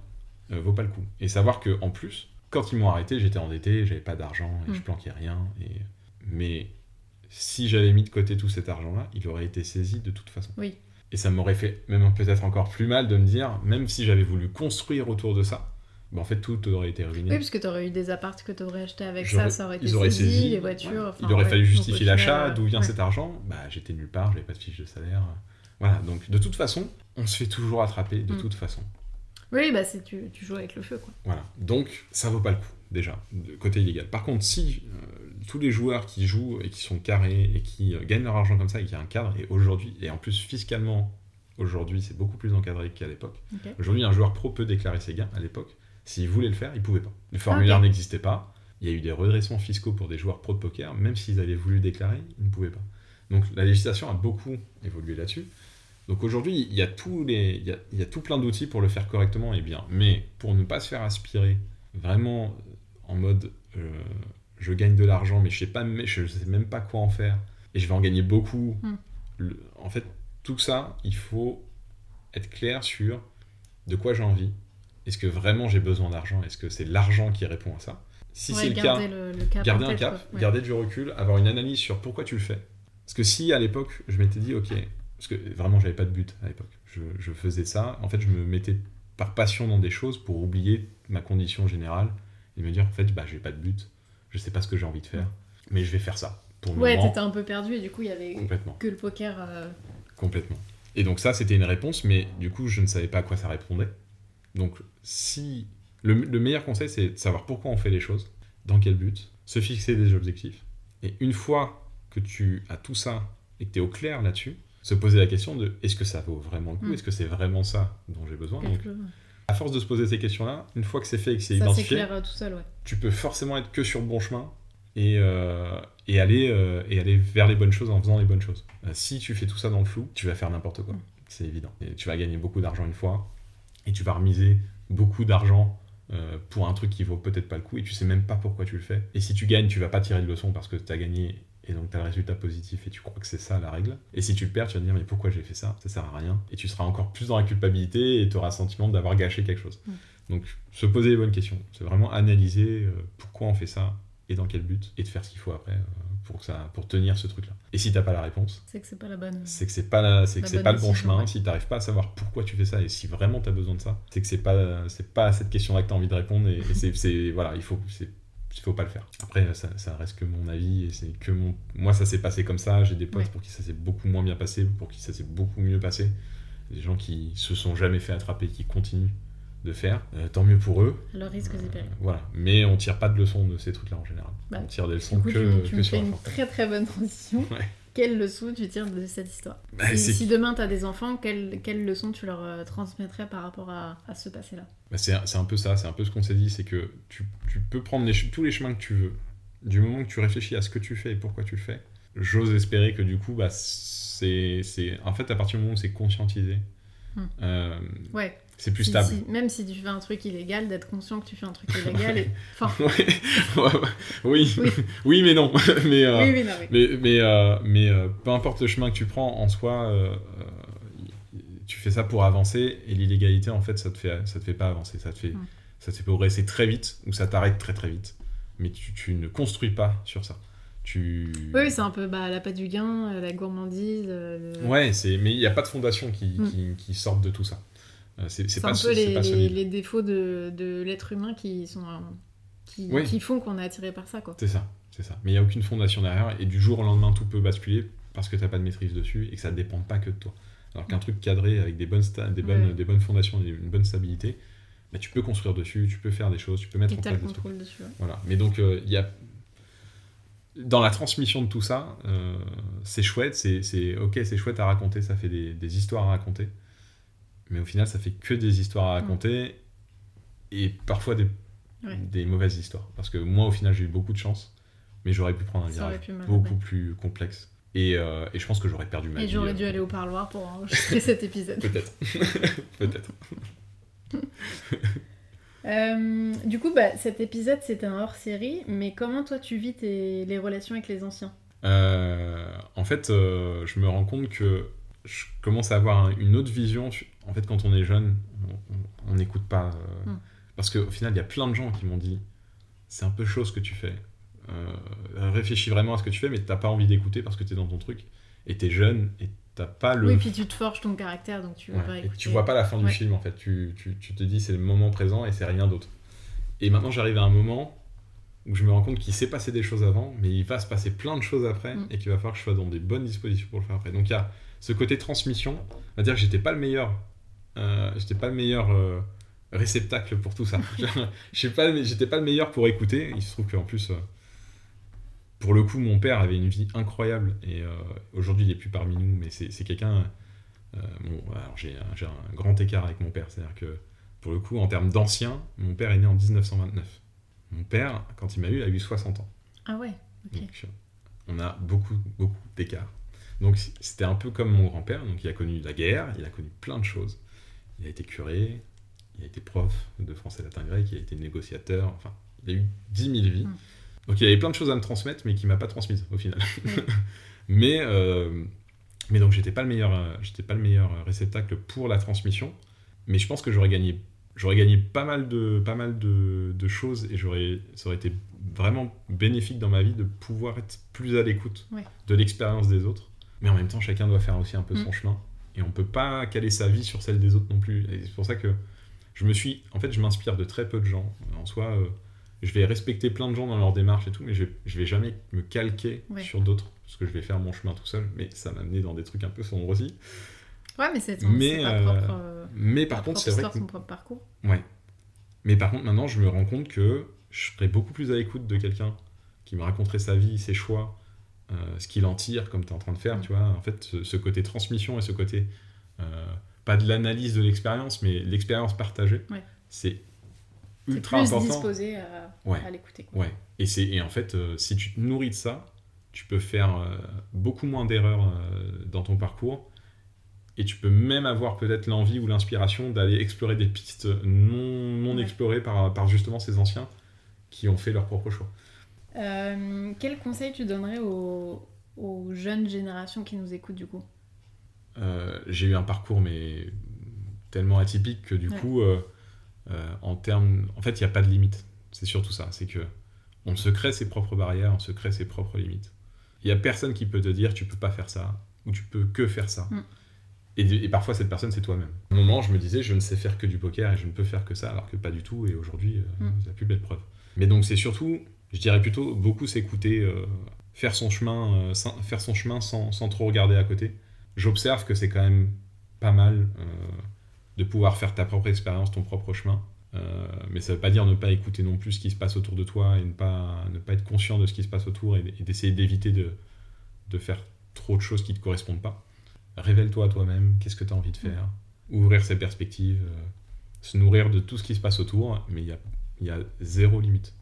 vaut pas le coup. Et savoir que en plus, quand ils m'ont arrêté, j'étais endetté, j'avais pas d'argent et Mm. je planquais rien. Et... Mais si j'avais mis de côté tout cet argent-là, il aurait été saisi de toute façon. Oui. Et ça m'aurait fait même peut-être encore plus mal de me dire, même si j'avais voulu construire autour de ça, bah, en fait tout aurait été ruiné. Oui, parce que t'aurais eu des apparts que t'aurais acheté avec ça, ça aurait été ils auraient saisi, saisi, les voitures. ouais. enfin, il aurait ouais. fallu justifier l'achat, d'où vient ouais. cet argent Bah j'étais nulle part, j'avais pas de fiche de salaire. Voilà, donc de toute façon, on se fait toujours attraper, de Mm. toute façon. Oui, bah c'est tu, tu joues avec le feu, quoi. Voilà, donc ça vaut pas le coup, déjà, de côté illégal. Par contre, si euh, tous les joueurs qui jouent et qui sont carrés et qui euh, gagnent leur argent comme ça et qui a un cadre, et aujourd'hui, et en plus fiscalement, aujourd'hui c'est beaucoup plus encadré qu'à l'époque. Aujourd'hui, un joueur pro peut déclarer ses gains, à l'époque, s'il voulait le faire, il pouvait pas. Le formulaire n'existait pas, il y a eu des redressements fiscaux pour des joueurs pro de poker, même s'ils avaient voulu déclarer, ils ne pouvaient pas. Donc la législation a beaucoup évolué là-dessus. Donc aujourd'hui, il y a tous les, il y a, il y a tout plein d'outils pour le faire correctement et bien. Mais pour ne pas se faire aspirer vraiment en mode euh, je gagne de l'argent, mais je sais pas, je sais même pas quoi en faire et je vais en gagner beaucoup. Hmm. Le- en fait, tout ça, il faut être clair sur de quoi j'ai envie. Est-ce que vraiment j'ai besoin d'argent? Est-ce que c'est l'argent qui répond à ça? Si Ouais, c'est le cas, garder le, le cap. garder un cap. Ouais. garder du recul, avoir une analyse sur pourquoi tu le fais. Parce que si à l'époque, je m'étais dit, ok, parce que vraiment, j'avais pas de but à l'époque. Je, je faisais ça, en fait, je me mettais par passion dans des choses pour oublier ma condition générale et me dire, en fait, bah, j'ai pas de but. Je sais pas ce que j'ai envie de faire, mais je vais faire ça. Pour le Ouais, moment, t'étais un peu perdu et du coup, il y avait complètement. que le poker. euh, Complètement. Et donc ça, c'était une réponse, mais du coup, je ne savais pas à quoi ça répondait. Donc, si... Le, le meilleur conseil, c'est de savoir pourquoi on fait les choses, dans quel but, se fixer des objectifs. Et une fois que tu as tout ça et que tu es au clair là-dessus, se poser la question de est-ce que ça vaut vraiment le coup? Mm. Est-ce que c'est vraiment ça dont j'ai besoin? Donc, à force de se poser ces questions-là, une fois que c'est fait et que c'est identifié, euh, tout seul, ouais. tu peux forcément être que sur le bon chemin et, euh, et, aller, euh, et aller vers les bonnes choses en faisant les bonnes choses. Euh, si tu fais tout ça dans le flou, tu vas faire n'importe quoi. Mm. C'est évident. Et tu vas gagner beaucoup d'argent une fois et tu vas remiser beaucoup d'argent pour un truc qui vaut peut-être pas le coup et tu sais même pas pourquoi tu le fais. Et si tu gagnes, tu vas pas tirer de leçon parce que tu as gagné et donc tu as le résultat positif et tu crois que c'est ça la règle. Et si tu le perds, tu vas te dire mais pourquoi j'ai fait ça? Ça sert à rien. Et tu seras encore plus dans la culpabilité et tu auras le sentiment d'avoir gâché quelque chose. Mm. Donc se poser les bonnes questions. C'est vraiment analyser euh, pourquoi on fait ça et dans quel but et de faire ce qu'il faut après euh, pour, que ça, pour tenir ce truc-là. Et si t'as pas la réponse, C'est que c'est pas la bonne. c'est que c'est pas, la- c'est que c'est pas le bon chemin. ouais. Si t'arrives pas à savoir pourquoi tu fais ça et si vraiment t'as besoin de ça, c'est que c'est pas, c'est pas à cette question-là que t'as envie de répondre et, et c'est, c'est- voilà, il faut, c'est, il faut pas le faire. Après, ça, ça reste que mon avis et c'est que mon, moi ça s'est passé comme ça. J'ai des potes Ouais. pour qui ça s'est beaucoup moins bien passé, pour qui ça s'est beaucoup mieux passé. Des gens qui se sont jamais fait attraper, qui continuent de faire. Euh, tant mieux pour eux. Leur risque et Euh, voilà. Mais on tire pas de leçons de ces trucs-là en général. Bah, on tire des leçons coup, que, tu, tu que me sur fais une très très bonne transition. Ouais. Quelle leçon tu tires de cette histoire Bah, si, demain tu as des enfants, quelle, quelle leçon tu leur euh, transmettrais par rapport à, à ce passé-là Bah, c'est un peu ça, c'est un peu ce qu'on s'est dit, c'est que tu, tu peux prendre les tous les chemins que tu veux, du moment que tu réfléchis à ce que tu fais et pourquoi tu le fais. J'ose espérer que du coup, bah, c'est, c'est- en fait, à partir du moment où c'est conscientisé, Hmm. euh, Ouais. C'est plus Si- stable. si- même si tu fais un truc illégal, d'être conscient que tu fais un truc illégal. et... Enfin, oui, Oui. oui, mais non. mais, euh, oui, oui, non, oui. mais, mais, euh, mais euh, peu importe le chemin que tu prends, en soi, tu fais ça pour avancer et l'illégalité, en fait, ça te fait, ça te fait pas avancer. Ça te fait, ça te fait progresser très vite ou ça t'arrête très très vite. Mais tu, tu ne construis pas sur ça. Tu... Oui, c'est un peu bah, l'appât du gain, la gourmandise. le- Ouais, c'est... mais il n'y a pas de fondation qui, Mm. qui, qui sorte de tout ça. Euh, C'est, un peu les, défauts de, de l'être humain qui sont euh, qui, Oui. qui font qu'on est attiré par ça. C'est ça, c'est ça. Mais il n'y a aucune fondation derrière et du jour au lendemain, tout peut basculer parce que tu n'as pas de maîtrise dessus et que ça ne dépend pas que de toi. Alors qu'un truc cadré avec des bonnes, des bonnes, Ouais. des bonnes fondations une bonne stabilité, bah, tu peux construire dessus, tu peux faire des choses, tu peux mettre Et en place le des trucs. contrôle dessus. ouais. Voilà. Mais donc, euh, y a. Dans la transmission de tout ça, euh, c'est chouette, c'est, c'est ok, c'est chouette à raconter, ça fait des, des histoires à raconter. Mais au final, ça fait que des histoires à raconter et parfois des, Ouais. des mauvaises histoires. Parce que moi, au final, j'ai eu beaucoup de chance, mais j'aurais pu prendre un Ça virage beaucoup plus complexe. Et, euh, et je pense que j'aurais perdu ma Et vie. j'aurais euh, dû aller au parloir pour enregistrer cet épisode. Peut-être. Peut-être. Euh, du coup, bah, cet épisode, c'était un hors-série, mais comment toi tu vis tes, les relations avec les anciens? Euh, en fait, euh, je me rends compte que je commence à avoir un- une autre vision. En fait, quand on est jeune, on- n'écoute pas. euh, Mm. Parce qu'au final, il y a plein de gens qui m'ont dit c'est un peu chaud ce que tu fais. Euh, réfléchis vraiment à ce que tu fais, mais t'as pas envie d'écouter parce que t'es dans ton truc. Et t'es jeune et t'as pas le. Oui, puis tu te forges ton caractère, donc tu Ouais, et tu vois pas la fin du Ouais. film en fait. Tu, tu, tu te dis c'est le moment présent et c'est rien d'autre. Et maintenant j'arrive à un moment où je me rends compte qu'il s'est passé des choses avant, mais il va se passer plein de choses après Mm. et qu'il va falloir que je sois dans des bonnes dispositions pour le faire après. Donc il y a ce côté transmission, on va dire que j'étais pas le meilleur, euh, j'étais pas le meilleur euh, réceptacle pour tout ça. Pas, j'étais pas le meilleur pour écouter. Il se trouve qu'en plus. euh, pour le coup, mon père avait une vie incroyable et aujourd'hui il est plus parmi nous, mais c'est quelqu'un. bon, alors j'ai un, grand écart avec mon père, c'est-à-dire que pour le coup, en termes d'ancien, mon père est né en 1929. Mon père, quand il m'a eu, a eu 60 ans. Ah ouais, ok. Donc, on a beaucoup, beaucoup d'écart. Donc, c'était un peu comme mon grand-père. Donc, il a connu la guerre, il a connu plein de choses. Il a été curé, il a été prof de français, latin, grec, il a été négociateur. Enfin, il a eu 10 000 vies. Mm. Donc, il avait plein de choses à me transmettre, mais qui m'a pas transmise au final. Mm. mais, euh, mais donc, j'étais pas le meilleur, j'étais pas le meilleur réceptacle pour la transmission. Mais je pense que j'aurais gagné, j'aurais gagné pas mal de, pas mal de, de choses et j'aurais, ça aurait été vraiment bénéfique dans ma vie de pouvoir être plus à l'écoute Ouais. de l'expérience des autres. Mais en même temps, chacun doit faire aussi un peu Mm. son chemin. Et on peut pas caler sa vie sur celle des autres non plus. Et c'est pour ça que je me suis. En fait, je m'inspire de très peu de gens. En soi, euh, je vais respecter plein de gens dans leur démarche et tout, mais je, je vais jamais me calquer Ouais. sur d'autres, parce que je vais faire mon chemin tout seul, mais ça m'a amené dans des trucs un peu sombres aussi. Ouais, mais c'est ton- Mais, euh, propre, euh, Mais par contre, c'est vrai que... son propre parcours. Ouais. Mais par contre, maintenant, je me rends compte que je serais beaucoup plus à l'écoute de quelqu'un qui me raconterait sa vie, ses choix, ce qu'il en tire, comme tu es en train de faire, Mm. tu vois. En fait, ce, ce côté transmission et ce côté, euh, pas de l'analyse de l'expérience, mais l'expérience partagée, Ouais. c'est ultra plus important. disposé à, Ouais. à l'écouter. Ouais. Et, c'est, et en fait, euh, si tu te nourris de ça, tu peux faire euh, beaucoup moins d'erreurs euh, dans ton parcours. Et tu peux même avoir peut-être l'envie ou l'inspiration d'aller explorer des pistes non, non Ouais. explorées par, par justement ces anciens qui ont fait leur propre choix. Euh, quel conseil tu donnerais aux, aux jeunes générations qui nous écoutent du coup? Euh, j'ai eu un parcours mais tellement atypique que du Ouais. coup, euh, en termes, en fait, il n'y a pas de limite. C'est surtout ça. C'est que on se crée ses propres barrières, on se crée ses propres limites. Il y a personne qui peut te dire tu peux pas faire ça ou tu peux que faire ça. Mm. Et, et parfois cette personne c'est toi-même. À un moment, je me disais je ne sais faire que du poker et je ne peux faire que ça, alors que pas du tout. Et aujourd'hui, Mm. c'est la plus belle preuve. Mais donc c'est surtout, je dirais plutôt beaucoup s'écouter, euh, faire son chemin, euh, sans, faire son chemin sans, sans trop regarder à côté. J'observe que c'est quand même pas mal euh, de pouvoir faire ta propre expérience, ton propre chemin. Mais ça veut pas dire ne pas écouter non plus ce qui se passe autour de toi et ne pas, ne pas être conscient de ce qui se passe autour et, et d'essayer d'éviter de, de faire trop de choses qui ne te correspondent pas. Révèle-toi à toi-même, qu'est-ce que tu as envie de faire, ouvrir ses perspectives, se nourrir de tout ce qui se passe autour, mais il y a, il y a zéro limite.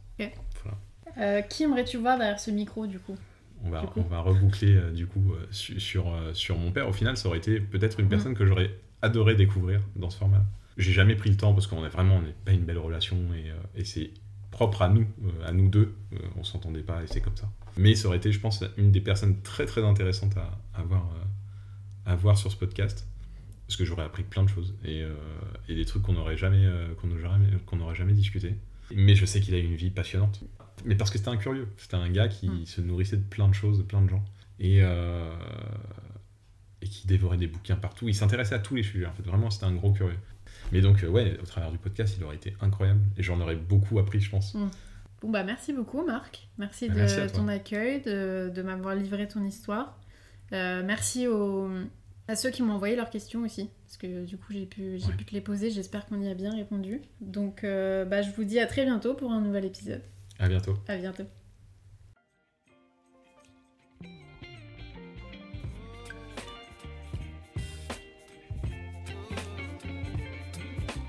Euh, Qui aimerais-tu voir derrière ce micro du coup? On va, on va reboucler euh, du coup euh, su- sur, euh, sur mon père. Au final, ça aurait été peut-être une Mm. personne que j'aurais adoré découvrir dans ce format. J'ai jamais pris le temps parce qu'on est vraiment on pas une belle relation et, et c'est propre à nous, à nous deux. On s'entendait pas et c'est comme ça. Mais ça aurait été, je pense, une des personnes très très intéressantes à, à voir, à voir sur ce podcast parce que j'aurais appris plein de choses et, et des trucs qu'on n'aurait jamais, qu'on n'aurait jamais, discuté. Mais je sais qu'il a une vie passionnante. Mais parce que c'était un curieux. C'était un gars qui Mm. se nourrissait de plein de choses, de plein de gens. Et, euh, et qui dévorait des bouquins partout. Il s'intéressait à tous les sujets. En fait, vraiment, c'était un gros curieux. Mais donc, euh, ouais, au travers du podcast, il aurait été incroyable. Et j'en aurais beaucoup appris, je pense. Bon bah merci beaucoup Marc, merci Bah, de merci ton accueil, de, de m'avoir livré ton histoire. Euh, merci aux, à ceux qui m'ont envoyé leurs questions aussi, parce que du coup j'ai pu, j'ai Ouais. pu te les poser, j'espère qu'on y a bien répondu. Donc euh, bah, je vous dis à très bientôt pour un nouvel épisode. À bientôt. À bientôt.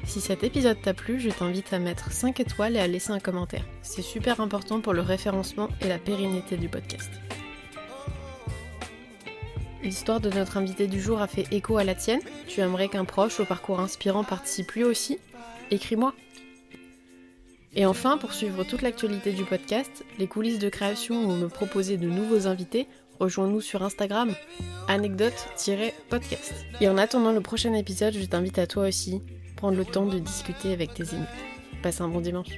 Si cet épisode t'a plu, je t'invite à mettre 5 étoiles et à laisser un commentaire. C'est super important pour le référencement et la pérennité du podcast. L'histoire de notre invité du jour a fait écho à la tienne. Tu aimerais qu'un proche au parcours inspirant participe lui aussi? Écris-moi. Et enfin, pour suivre toute l'actualité du podcast, les coulisses de création ou me proposer de nouveaux invités, rejoins-nous sur Instagram, anecdote-podcast. Et en attendant le prochain épisode, je t'invite à toi aussi prendre le temps de discuter avec tes amis. Passe un bon dimanche.